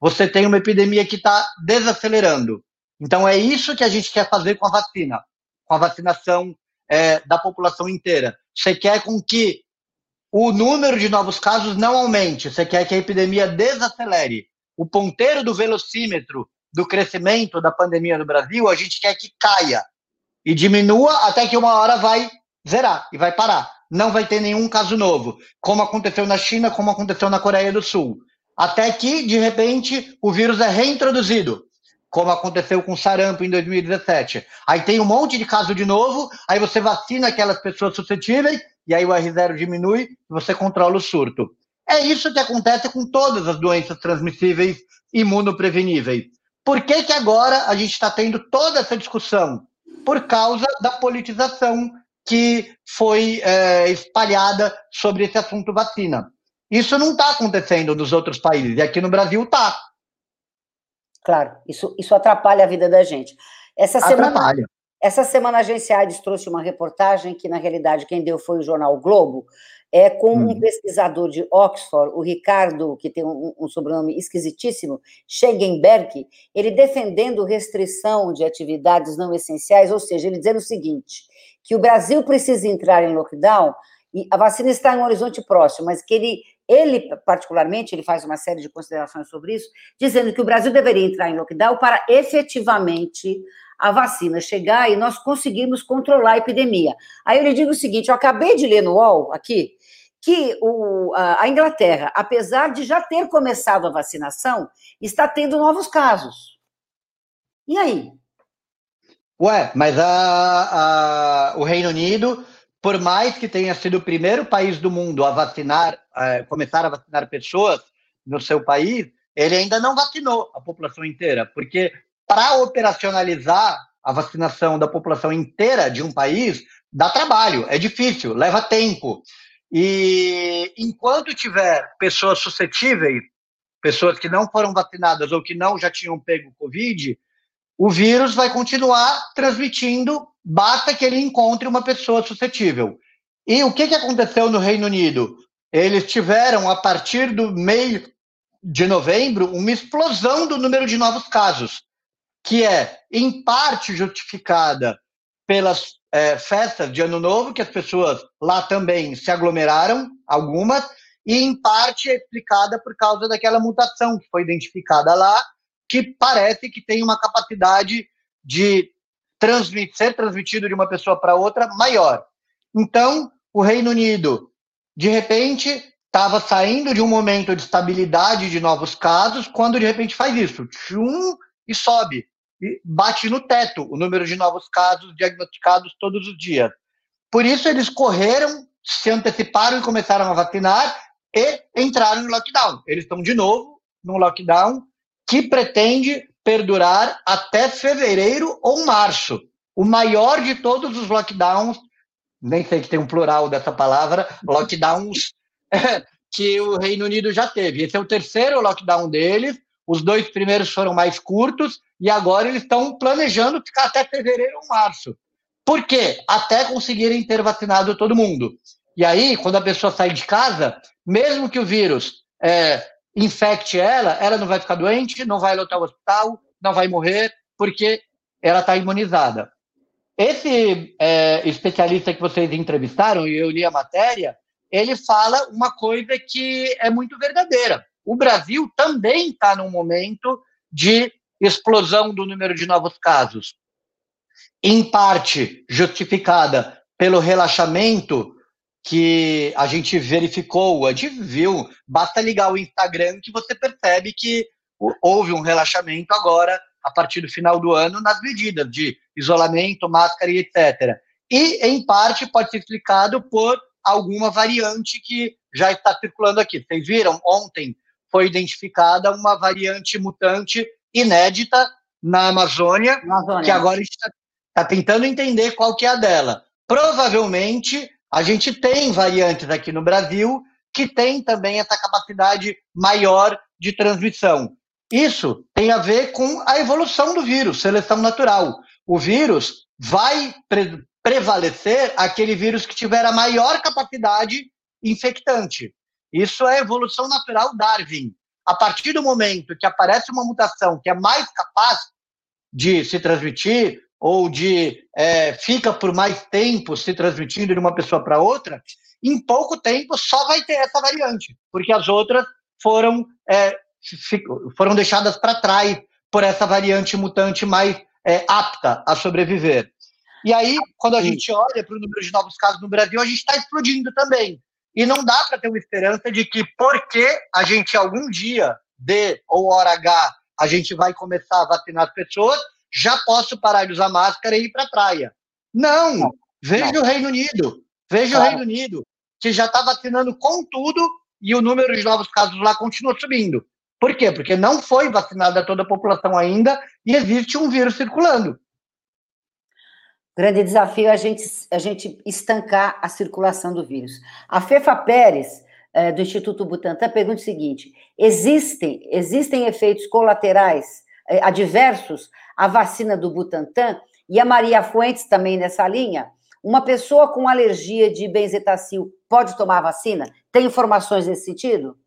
você tem uma epidemia que está desacelerando. Então, é isso que a gente quer fazer com a vacina, com a vacinação é, da população inteira. Você quer com que o número de novos casos não aumente, você quer que a epidemia desacelere. O ponteiro do velocímetro do crescimento da pandemia no Brasil, a gente quer que caia e diminua até que uma hora vai zerar e vai parar. Não vai ter nenhum caso novo, como aconteceu na China, como aconteceu na Coreia do Sul. Até que, de repente, o vírus é reintroduzido, como aconteceu com sarampo em 2017. Aí tem um monte de caso de novo, aí você vacina aquelas pessoas suscetíveis, e aí o R0 diminui você controla o surto. É isso que acontece com todas as doenças transmissíveis imunopreveníveis. Por que, que agora a gente está tendo toda essa discussão? Por causa da politização que foi é, espalhada sobre esse assunto vacina. Isso não está acontecendo nos outros países, e aqui no Brasil está. Claro, isso, isso atrapalha a vida da gente. Essa atrapalha. Essa semana a Agência AIDS trouxe uma reportagem que, na realidade, quem deu foi o jornal Globo, é com um pesquisador de Oxford, o Ricardo, que tem um, um sobrenome esquisitíssimo, Schegenberg, ele defendendo restrição de atividades não essenciais, ou seja, ele dizendo o seguinte, que o Brasil precisa entrar em lockdown, e a vacina está em um horizonte próximo, mas que ele, ele particularmente, ele faz uma série de considerações sobre isso, dizendo que o Brasil deveria entrar em lockdown para efetivamente a vacina chegar e nós conseguirmos controlar a epidemia. Aí eu lhe digo o seguinte, eu acabei de ler no UOL, aqui, que o, a Inglaterra, apesar de já ter começado a vacinação, está tendo novos casos. E aí? Ué, mas a, a, o Reino Unido, por mais que tenha sido o primeiro país do mundo a vacinar, a começar a vacinar pessoas no seu país, ele ainda não vacinou a população inteira, porque para operacionalizar a vacinação da população inteira de um país, dá trabalho, é difícil, leva tempo. E enquanto tiver pessoas suscetíveis, pessoas que não foram vacinadas ou que não já tinham pego Covid, o vírus vai continuar transmitindo, basta que ele encontre uma pessoa suscetível. E o que, que aconteceu no Reino Unido? Eles tiveram, a partir do meio de novembro, uma explosão do número de novos casos, que é, em parte, justificada pelas é, festas de Ano Novo, que as pessoas lá também se aglomeraram, algumas, e em parte é explicada por causa daquela mutação que foi identificada lá, que parece que tem uma capacidade de transmitir, ser transmitido de uma pessoa para outra maior. Então, o Reino Unido, de repente, estava saindo de um momento de estabilidade de novos casos, quando de repente faz isso, tchum, e sobe, e bate no teto o número de novos casos diagnosticados todos os dias. Por isso, eles correram, se anteciparam e começaram a vacinar e entraram no lockdown. Eles estão de novo no lockdown que pretende perdurar até fevereiro ou março. O maior de todos os lockdowns, nem sei que tem um plural dessa palavra, <laughs> lockdowns <laughs> que o Reino Unido já teve. Esse é o terceiro lockdown deles. Os dois primeiros foram mais curtos e agora eles estão planejando ficar até fevereiro ou março. Por quê? Até conseguirem ter vacinado todo mundo. E aí, quando a pessoa sai de casa, mesmo que o vírus é, infecte ela, ela não vai ficar doente, não vai lotar o hospital, não vai morrer, porque ela está imunizada. Esse é, especialista que vocês entrevistaram, e eu li a matéria, ele fala uma coisa que é muito verdadeira. O Brasil também está num momento de explosão do número de novos casos, em parte justificada pelo relaxamento que a gente verificou, a gente viu, basta ligar o Instagram que você percebe que houve um relaxamento agora a partir do final do ano nas medidas de isolamento, máscara e etc. E, em parte, pode ser explicado por alguma variante que já está circulando aqui. Vocês viram? Ontem foi identificada uma variante mutante inédita na Amazônia, Amazônia. que agora está tá tentando entender qual que é a dela. Provavelmente, a gente tem variantes aqui no Brasil que tem também essa capacidade maior de transmissão. Isso tem a ver com a evolução do vírus, seleção natural. O vírus vai pre prevalecer aquele vírus que tiver a maior capacidade infectante. Isso é evolução natural Darwin. A partir do momento que aparece uma mutação que é mais capaz de se transmitir ou de é, fica por mais tempo se transmitindo de uma pessoa para outra, em pouco tempo só vai ter essa variante, porque as outras foram, é, foram deixadas para trás por essa variante mutante mais é, apta a sobreviver. E aí, quando a gente olha para o número de novos casos no Brasil, a gente está explodindo também. E não dá para ter uma esperança de que, porque a gente algum dia, D ou hora H, a gente vai começar a vacinar as pessoas, já posso parar de usar máscara e ir para a praia. Não! Veja o Reino Unido. Veja claro. o Reino Unido que já está vacinando com tudo e o número de novos casos lá continua subindo. Por quê? Porque não foi vacinada toda a população ainda e existe um vírus circulando. Grande desafio é a gente, a gente estancar a circulação do vírus. A Fefa Pérez, é, do Instituto Butantan, pergunta o seguinte: existem, existem efeitos colaterais é, adversos à vacina do Butantan? E a Maria Fuentes também nessa linha. Uma pessoa com alergia de benzetacil pode tomar vacina? Tem informações nesse sentido?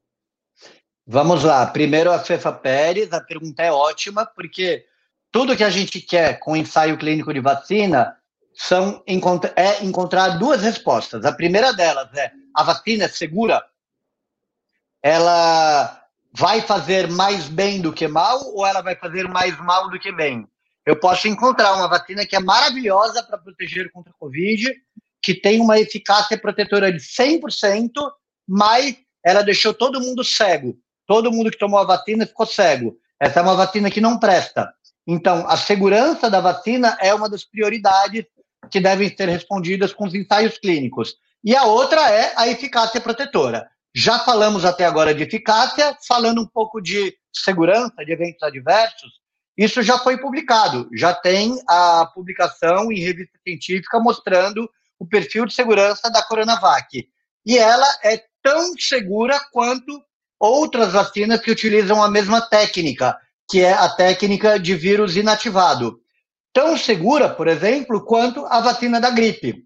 Vamos lá. Primeiro, a Fefa Pérez, a pergunta é ótima, porque tudo que a gente quer com ensaio clínico de vacina são é encontrar duas respostas. A primeira delas é: a vacina é segura? Ela vai fazer mais bem do que mal ou ela vai fazer mais mal do que bem? eu posso encontrar uma vacina que é maravilhosa para proteger contra a Covid, que tem uma eficácia protetora de 100%, mas ela deixou todo mundo cego. Todo mundo que tomou a vacina ficou cego. Essa é uma vacina que não presta. Então, a segurança da vacina é uma das prioridades que devem ser respondidas com os ensaios clínicos. E a outra é a eficácia protetora. Já falamos até agora de eficácia, falando um pouco de segurança, de eventos adversos, isso já foi publicado, já tem a publicação em revista científica mostrando o perfil de segurança da Coronavac. E ela é tão segura quanto outras vacinas que utilizam a mesma técnica, que é a técnica de vírus inativado. Tão segura, por exemplo, quanto a vacina da gripe.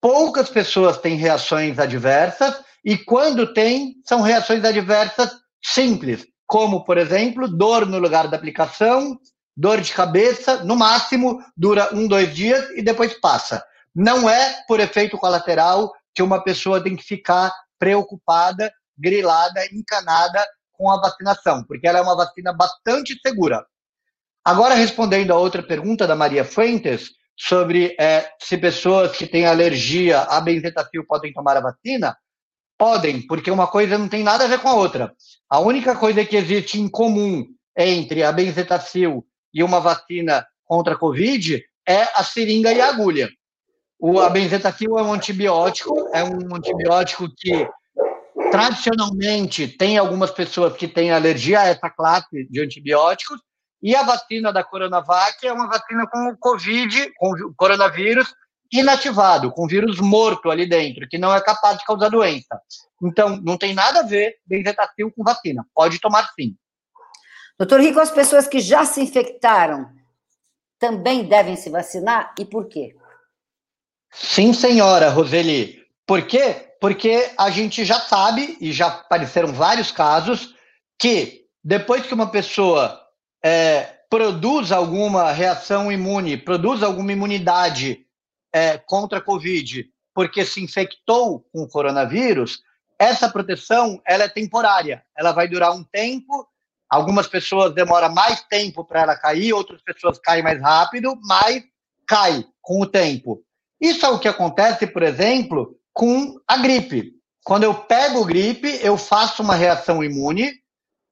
Poucas pessoas têm reações adversas e quando tem, são reações adversas simples como, por exemplo, dor no lugar da aplicação, dor de cabeça, no máximo dura um, dois dias e depois passa. Não é por efeito colateral que uma pessoa tem que ficar preocupada, grilada, encanada com a vacinação, porque ela é uma vacina bastante segura. Agora, respondendo a outra pergunta da Maria Fuentes, sobre é, se pessoas que têm alergia a benzetacil podem tomar a vacina, Podem, porque uma coisa não tem nada a ver com a outra. A única coisa que existe em comum entre a benzetacil e uma vacina contra a Covid é a seringa e a agulha. O a benzetacil é um antibiótico, é um antibiótico que tradicionalmente tem algumas pessoas que têm alergia a essa classe de antibióticos, e a vacina da Coronavac é uma vacina com o Covid, com o coronavírus, inativado, com vírus morto ali dentro, que não é capaz de causar doença. Então, não tem nada a ver benzetacil com vacina. Pode tomar sim. Doutor Rico, as pessoas que já se infectaram também devem se vacinar e por quê? Sim, senhora Roseli. Por quê? Porque a gente já sabe, e já apareceram vários casos, que depois que uma pessoa é, produz alguma reação imune, produz alguma imunidade é, contra a Covid porque se infectou com o coronavírus, essa proteção ela é temporária. Ela vai durar um tempo. Algumas pessoas demoram mais tempo para ela cair, outras pessoas caem mais rápido, mas cai com o tempo. Isso é o que acontece, por exemplo, com a gripe. Quando eu pego gripe, eu faço uma reação imune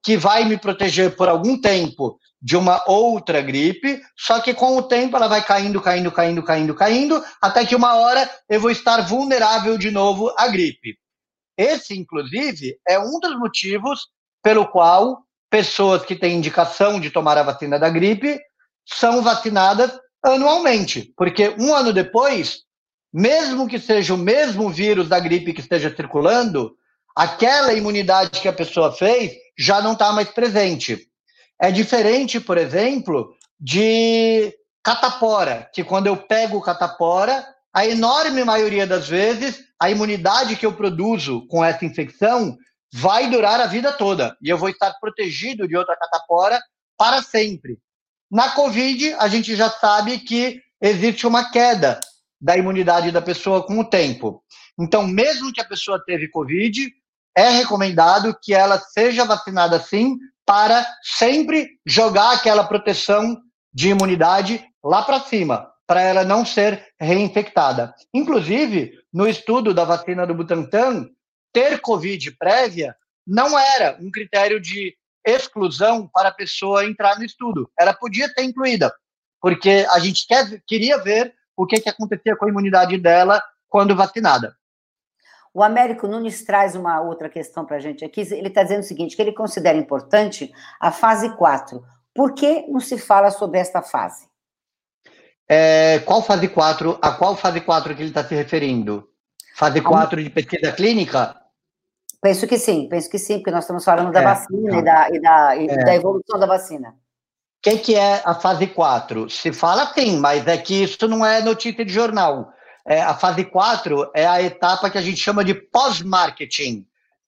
que vai me proteger por algum tempo de uma outra gripe, só que com o tempo ela vai caindo, caindo, caindo, caindo, caindo, até que uma hora eu vou estar vulnerável de novo à gripe. Esse, inclusive, é um dos motivos pelo qual pessoas que têm indicação de tomar a vacina da gripe são vacinadas anualmente, porque um ano depois, mesmo que seja o mesmo vírus da gripe que esteja circulando, aquela imunidade que a pessoa fez já não está mais presente. É diferente, por exemplo, de catapora, que quando eu pego catapora, a enorme maioria das vezes, a imunidade que eu produzo com essa infecção vai durar a vida toda e eu vou estar protegido de outra catapora para sempre. Na Covid, a gente já sabe que existe uma queda da imunidade da pessoa com o tempo. Então, mesmo que a pessoa teve Covid, é recomendado que ela seja vacinada sim, para sempre jogar aquela proteção de imunidade lá para cima, para ela não ser reinfectada. Inclusive, no estudo da vacina do Butantan, ter Covid prévia não era um critério de exclusão para a pessoa entrar no estudo. Ela podia ter incluída, porque a gente quer, queria ver o que, que acontecia com a imunidade dela quando vacinada. O Américo Nunes traz uma outra questão para a gente aqui. Ele está dizendo o seguinte: que ele considera importante a fase 4. Por que não se fala sobre esta fase? É, qual fase 4? A qual fase 4 que ele está se referindo? Fase 4 de pesquisa clínica? Penso que sim, penso que sim, porque nós estamos falando da é, vacina e, da, e, da, e é. da evolução da vacina. O que, que é a fase 4? Se fala sim, mas é que isso não é notícia de jornal é, a fase 4 é a etapa que a gente chama de pós-marketing.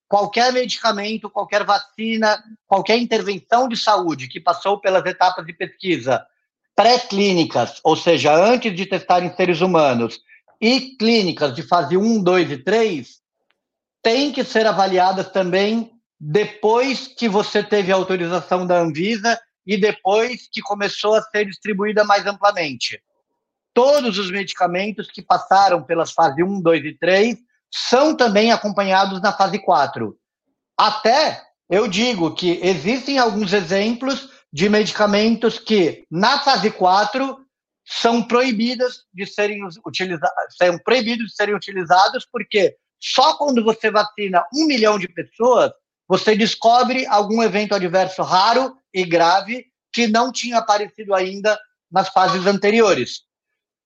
Qualquer medicamento, qualquer vacina, qualquer intervenção de saúde que passou pelas etapas de pesquisa pré-clínicas, ou seja, antes de testar em seres humanos, e clínicas de fase 1, 2 e 3, tem que ser avaliadas também depois que você teve a autorização da Anvisa e depois que começou a ser distribuída mais amplamente todos os medicamentos que passaram pelas fases 1, 2 e 3 são também acompanhados na fase 4. Até eu digo que existem alguns exemplos de medicamentos que na fase 4 são proibidas de serem utilizados, são proibidos de serem utilizados porque só quando você vacina um milhão de pessoas você descobre algum evento adverso raro e grave que não tinha aparecido ainda nas fases anteriores.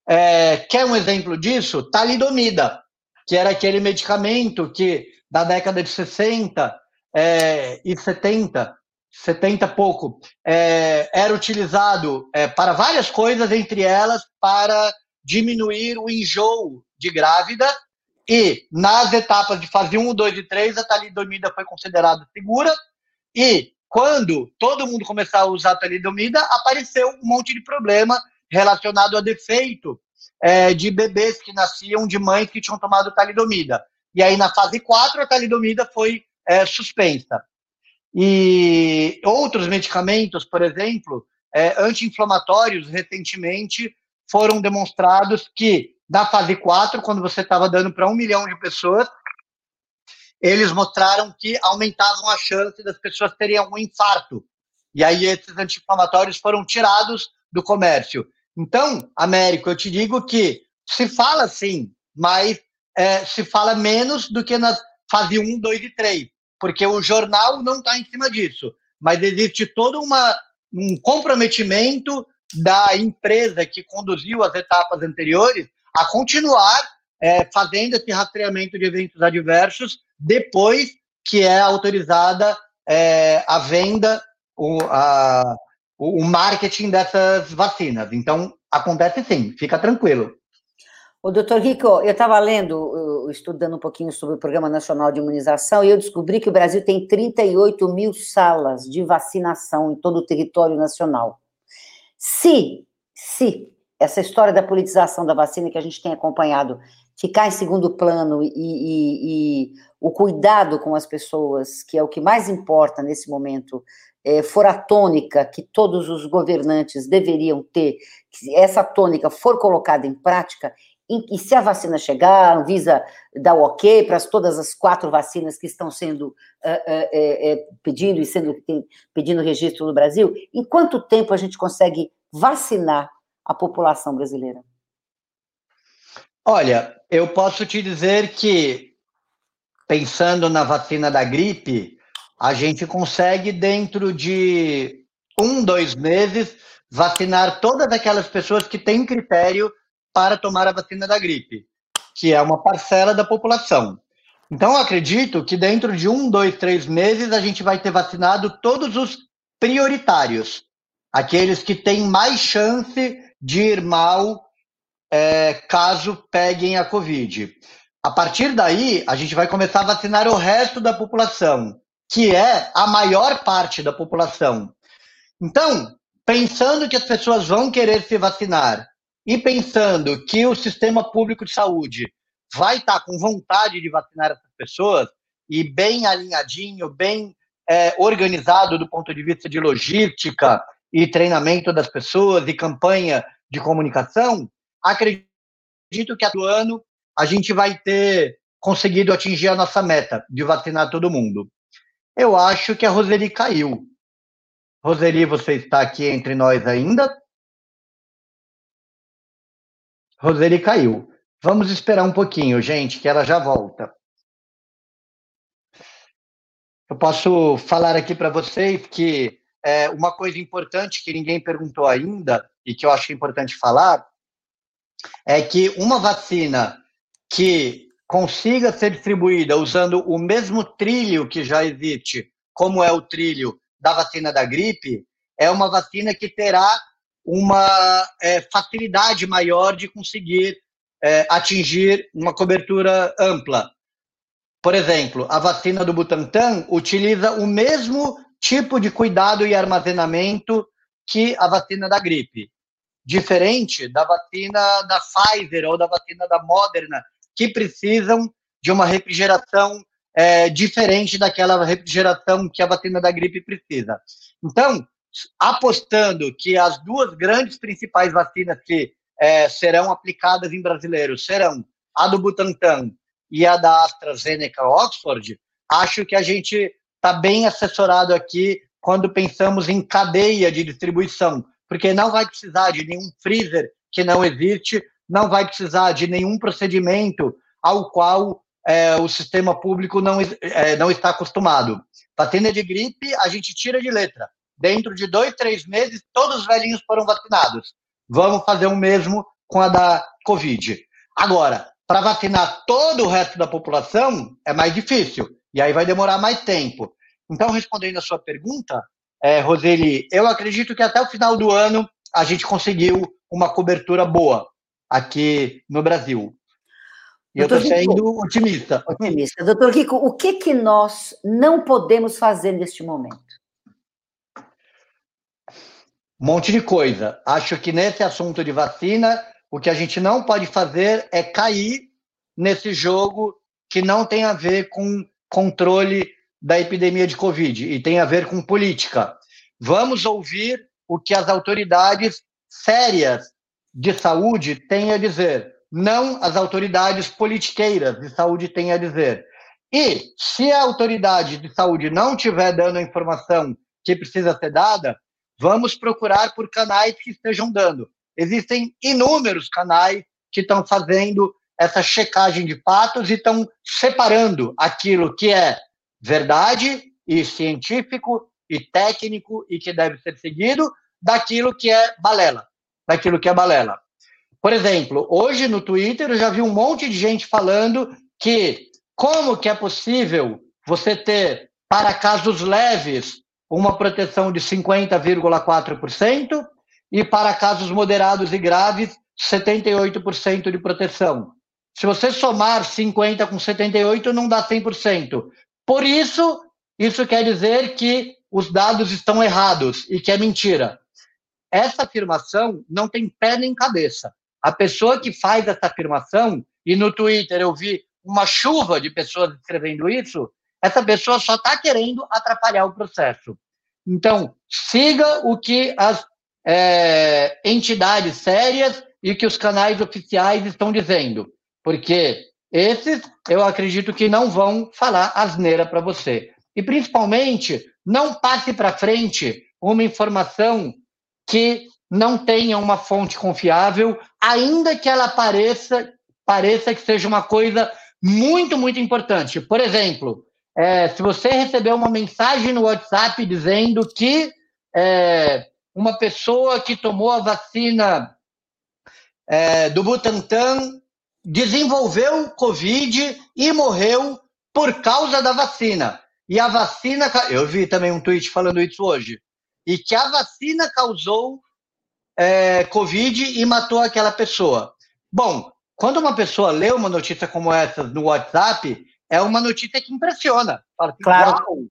É, quer um exemplo disso? Talidomida, que era aquele medicamento que, da década de 60 é, e 70, 70 pouco, é, era utilizado é, para várias coisas, entre elas para diminuir o enjoo de grávida. E nas etapas de fase 1, 2 e 3, a talidomida foi considerada segura. E quando todo mundo começou a usar a talidomida, apareceu um monte de problema relacionado a defeito é, de bebês que nasciam de mães que tinham tomado talidomida. E aí, na fase 4, a talidomida foi é, suspensa. E outros medicamentos, por exemplo, é, anti-inflamatórios, recentemente foram demonstrados que, na fase 4, quando você estava dando para um milhão de pessoas, eles mostraram que aumentavam a chance das pessoas terem algum infarto. E aí esses anti-inflamatórios foram tirados do comércio. Então, Américo, eu te digo que se fala sim, mas é, se fala menos do que nas fase 1, 2 e 3, porque o jornal não está em cima disso, mas existe todo uma, um comprometimento da empresa que conduziu as etapas anteriores a continuar é, fazendo esse rastreamento de eventos adversos depois que é autorizada é, a venda, o, a, o, marketing dessas vacinas. Então, acontece sim, fica tranquilo. O doutor Rico, eu estava lendo, estudando um pouquinho sobre o Programa Nacional de Imunização, e eu descobri que o Brasil tem 38 mil salas de vacinação em todo o território nacional. Se, se essa história da politização da vacina que a gente tem acompanhado ficar em segundo plano e, e, e o cuidado com as pessoas, que é o que mais importa nesse momento, é, for a tônica que todos os governantes deveriam ter, essa tônica for colocada em prática, E, se a vacina chegar, a Anvisa dá o ok para todas as quatro vacinas que estão sendo uh, uh, pedindo e sendo pedindo registro no Brasil, em quanto tempo a gente consegue vacinar a população brasileira? Olha, eu posso te dizer que, pensando na vacina da gripe, a gente consegue, dentro de um, dois meses, vacinar todas aquelas pessoas que têm critério para tomar a vacina da gripe, que é uma parcela da população. Então, acredito que dentro de um, dois, três meses, a gente vai ter vacinado todos os prioritários, aqueles que têm mais chance de ir mal é, caso peguem a Covid. A partir daí, a gente vai começar a vacinar o resto da população, que é a maior parte da população. Então, pensando que as pessoas vão querer se vacinar e pensando que o sistema público de saúde vai estar com vontade de vacinar essas pessoas e bem alinhadinho, bem é, organizado do ponto de vista de logística e treinamento das pessoas e campanha de comunicação, acredito que do ano a gente vai ter conseguido atingir a nossa meta de vacinar todo mundo. Eu acho que a Roseli caiu. Roseli, você está aqui entre nós ainda? Roseli caiu. Vamos esperar um pouquinho, gente, que ela já volta. Eu posso falar aqui para vocês que é, uma coisa importante que ninguém perguntou ainda e que eu acho importante falar é que uma vacina que consiga ser distribuída usando o mesmo trilho que já existe, como é o trilho da vacina da gripe, é uma vacina que terá uma é, facilidade maior de conseguir é, atingir uma cobertura ampla. Por exemplo, a vacina do Butantan utiliza o mesmo tipo de cuidado e armazenamento que a vacina da gripe. Diferente da vacina da Pfizer ou da vacina da Moderna, que precisam de uma refrigeração é, diferente daquela refrigeração que a vacina da gripe precisa. Então, apostando que as duas grandes principais vacinas que é, serão aplicadas em brasileiros serão a do Butantan e a da AstraZeneca Oxford, acho que a gente está bem assessorado aqui quando pensamos em cadeia de distribuição, porque não vai precisar de nenhum freezer que não existe, não vai precisar de nenhum procedimento ao qual é, o sistema público não, é, não está acostumado. Vacina de gripe, a gente tira de letra. Dentro de dois, três meses, todos os velhinhos foram vacinados. Vamos fazer o mesmo com a da Covid. Agora, para vacinar todo o resto da população, é mais difícil. E aí vai demorar mais tempo. Então, respondendo a sua pergunta, é, Roseli, eu acredito que até o final do ano a gente conseguiu uma cobertura boa aqui no Brasil. E eu estou sendo otimista. Otimista. Doutor Rico, o que, que nós não podemos fazer neste momento? Um monte de coisa. Acho que nesse assunto de vacina, o que a gente não pode fazer é cair nesse jogo que não tem a ver com controle da epidemia de Covid e tem a ver com política. Vamos ouvir o que as autoridades sérias de saúde têm a dizer, não as autoridades politiqueiras de saúde têm a dizer. E se a autoridade de saúde não estiver dando a informação que precisa ser dada, vamos procurar por canais que estejam dando. Existem inúmeros canais que estão fazendo essa checagem de fatos e estão separando aquilo que é verdade e científico e técnico e que deve ser seguido daquilo que é balela, daquilo que é balela. Por exemplo, hoje no Twitter eu já vi um monte de gente falando que como que é possível você ter para casos leves uma proteção de 50,4% e para casos moderados e graves 78% de proteção. Se você somar 50 com 78 não dá 100%. Por isso, isso quer dizer que os dados estão errados e que é mentira. Essa afirmação não tem pé nem cabeça. A pessoa que faz essa afirmação, e no Twitter eu vi uma chuva de pessoas escrevendo isso, essa pessoa só está querendo atrapalhar o processo. Então, siga o que as é, entidades sérias e que os canais oficiais estão dizendo, porque esses eu acredito que não vão falar asneira para você. E principalmente, não passe para frente uma informação que não tenha uma fonte confiável, ainda que ela pareça, pareça que seja uma coisa muito, muito importante. Por exemplo, é, se você recebeu uma mensagem no WhatsApp dizendo que é, uma pessoa que tomou a vacina é, do Butantan desenvolveu Covid e morreu por causa da vacina. E a vacina. Eu vi também um tweet falando isso hoje. E que a vacina causou é, Covid e matou aquela pessoa. Bom, quando uma pessoa lê uma notícia como essa no WhatsApp, é uma notícia que impressiona. Fala, claro.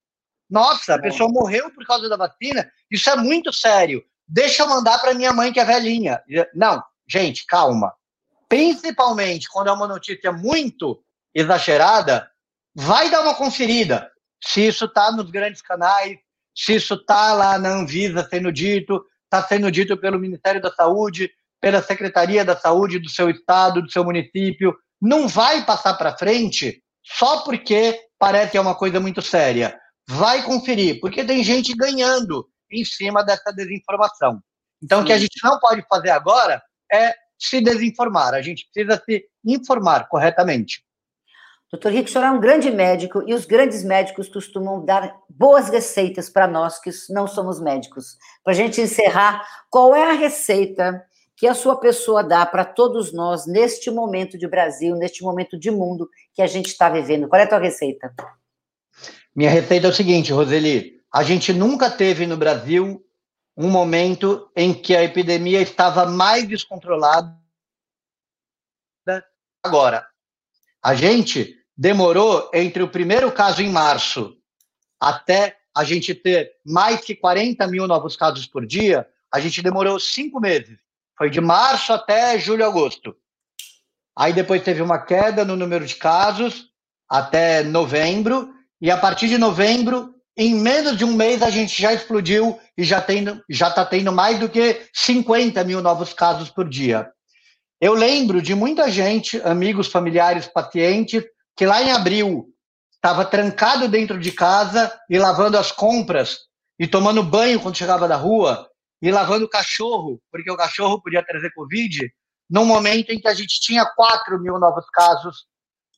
Nossa, a pessoa morreu por causa da vacina. Isso é muito sério. Deixa eu mandar para minha mãe que é velhinha. Não, gente, calma. Principalmente quando é uma notícia muito exagerada, vai dar uma conferida se isso está nos grandes canais, se isso está lá na Anvisa sendo dito, está sendo dito pelo Ministério da Saúde, pela Secretaria da Saúde do seu estado, do seu município. Não vai passar para frente só porque parece que é uma coisa muito séria. Vai conferir, porque tem gente ganhando em cima dessa desinformação. Então, Sim. o que a gente não pode fazer agora é se desinformar. A gente precisa se informar corretamente. Doutor Rico, o senhor é um grande médico e os grandes médicos costumam dar boas receitas para nós que não somos médicos. Para a gente encerrar, qual é a receita que a sua pessoa dá para todos nós neste momento de Brasil, neste momento de mundo que a gente está vivendo? Qual é a tua receita? Minha receita é o seguinte, Roseli: a gente nunca teve no Brasil um momento em que a epidemia estava mais descontrolada agora. A gente demorou entre o primeiro caso em março até a gente ter mais que 40 mil novos casos por dia, a gente demorou cinco meses. Foi de março até julho, agosto. Aí depois teve uma queda no número de casos até novembro, e a partir de novembro, em menos de um mês, a gente já explodiu e já está já tá tendo mais do que 50 mil novos casos por dia. Eu lembro de muita gente, amigos, familiares, pacientes, que lá em abril estava trancado dentro de casa e lavando as compras e tomando banho quando chegava da rua e lavando o cachorro, porque o cachorro podia trazer Covid, num momento em que a gente tinha 4 mil novos casos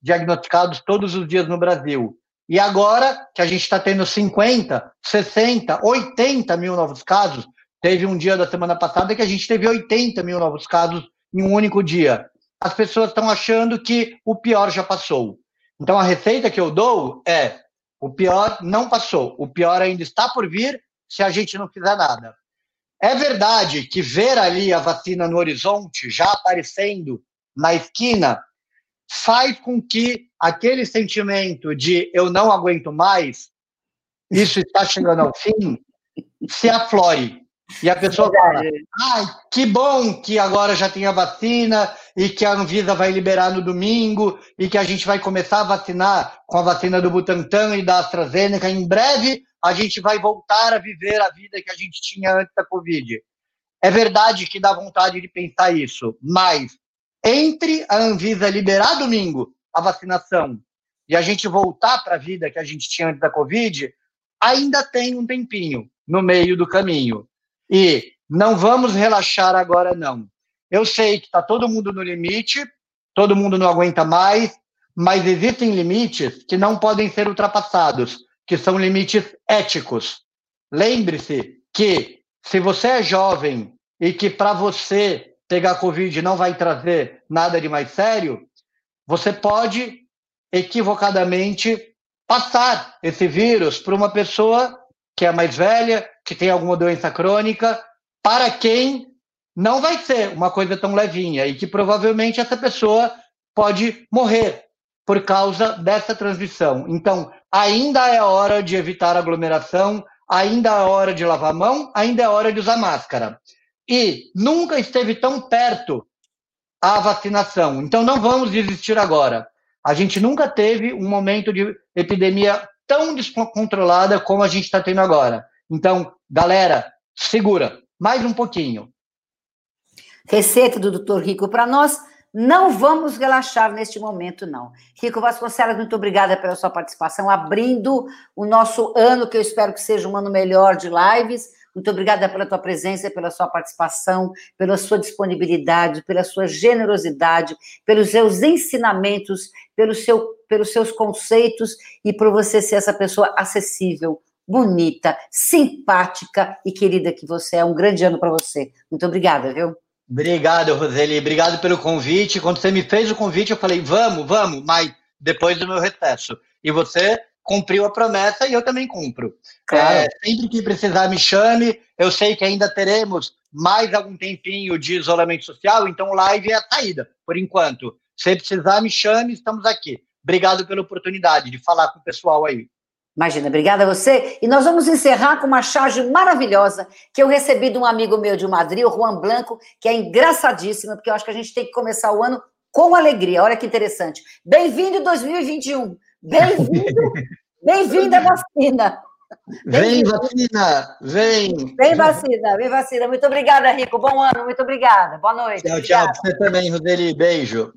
diagnosticados todos os dias no Brasil. E agora que a gente está tendo 50, 60, 80 mil novos casos, teve um dia da semana passada que a gente teve 80 mil novos casos em um único dia. As pessoas estão achando que o pior já passou. Então a receita que eu dou é: o pior não passou, o pior ainda está por vir se a gente não fizer nada. É verdade que ver ali a vacina no horizonte, já aparecendo na esquina, faz com que aquele sentimento de eu não aguento mais, isso está chegando ao fim, se aflore. E a pessoa fala, ai, que bom que agora já tem a vacina e que a Anvisa vai liberar no domingo e que a gente vai começar a vacinar com a vacina do Butantan e da AstraZeneca. Em breve a gente vai voltar a viver a vida que a gente tinha antes da Covid. É verdade que dá vontade de pensar isso, mas entre a Anvisa liberar domingo a vacinação e a gente voltar para a vida que a gente tinha antes da Covid, ainda tem um tempinho no meio do caminho. E não vamos relaxar agora, não. Eu sei que está todo mundo no limite, todo mundo não aguenta mais, mas existem limites que não podem ser ultrapassados, que são limites éticos. Lembre-se que se você é jovem e que para você pegar Covid não vai trazer nada de mais sério, você pode equivocadamente passar esse vírus para uma pessoa que é mais velha, que tem alguma doença crônica, para quem não vai ser uma coisa tão levinha e que provavelmente essa pessoa pode morrer por causa dessa transmissão. Então, ainda é hora de evitar aglomeração, ainda é hora de lavar a mão, ainda é hora de usar máscara. E nunca esteve tão perto a vacinação. Então, não vamos desistir agora. A gente nunca teve um momento de epidemia tão descontrolada como a gente está tendo agora. Então, galera, segura mais um pouquinho. Receita do doutor Rico para nós. Não vamos relaxar neste momento, não. Rico Vasconcelos, muito obrigada pela sua participação, abrindo o nosso ano, que eu espero que seja um ano melhor de lives. Muito obrigada pela tua presença, pela sua participação, pela sua disponibilidade, pela sua generosidade, pelos seus ensinamentos, pelo seu, pelos seus conceitos e por você ser essa pessoa acessível, bonita, simpática e querida que você é. Um grande ano para você. Muito obrigada, viu? Obrigado, Roseli. Obrigado pelo convite. Quando você me fez o convite, eu falei, vamos, vamos, mas depois do meu recesso. E você cumpriu a promessa e eu também cumpro. Claro. É, sempre que precisar, me chame. Eu sei que ainda teremos mais algum tempinho de isolamento social, então live é a saída, por enquanto. Se precisar, me chame, estamos aqui. Obrigado pela oportunidade de falar com o pessoal aí. Imagina, obrigada a você. E nós vamos encerrar com uma charge maravilhosa que eu recebi de um amigo meu de Madrid, o Juan Blanco, que é engraçadíssima, porque eu acho que a gente tem que começar o ano com alegria. Olha que interessante. Bem-vindo 2021. Bem-vindo, <laughs> bem-vinda vacina. Vem vacina, vem. Vem vacina, vem vacina. Muito obrigada, Rico. Bom ano, muito obrigada. Boa noite. Tchau, obrigada. tchau. Você também, Roseli. Beijo.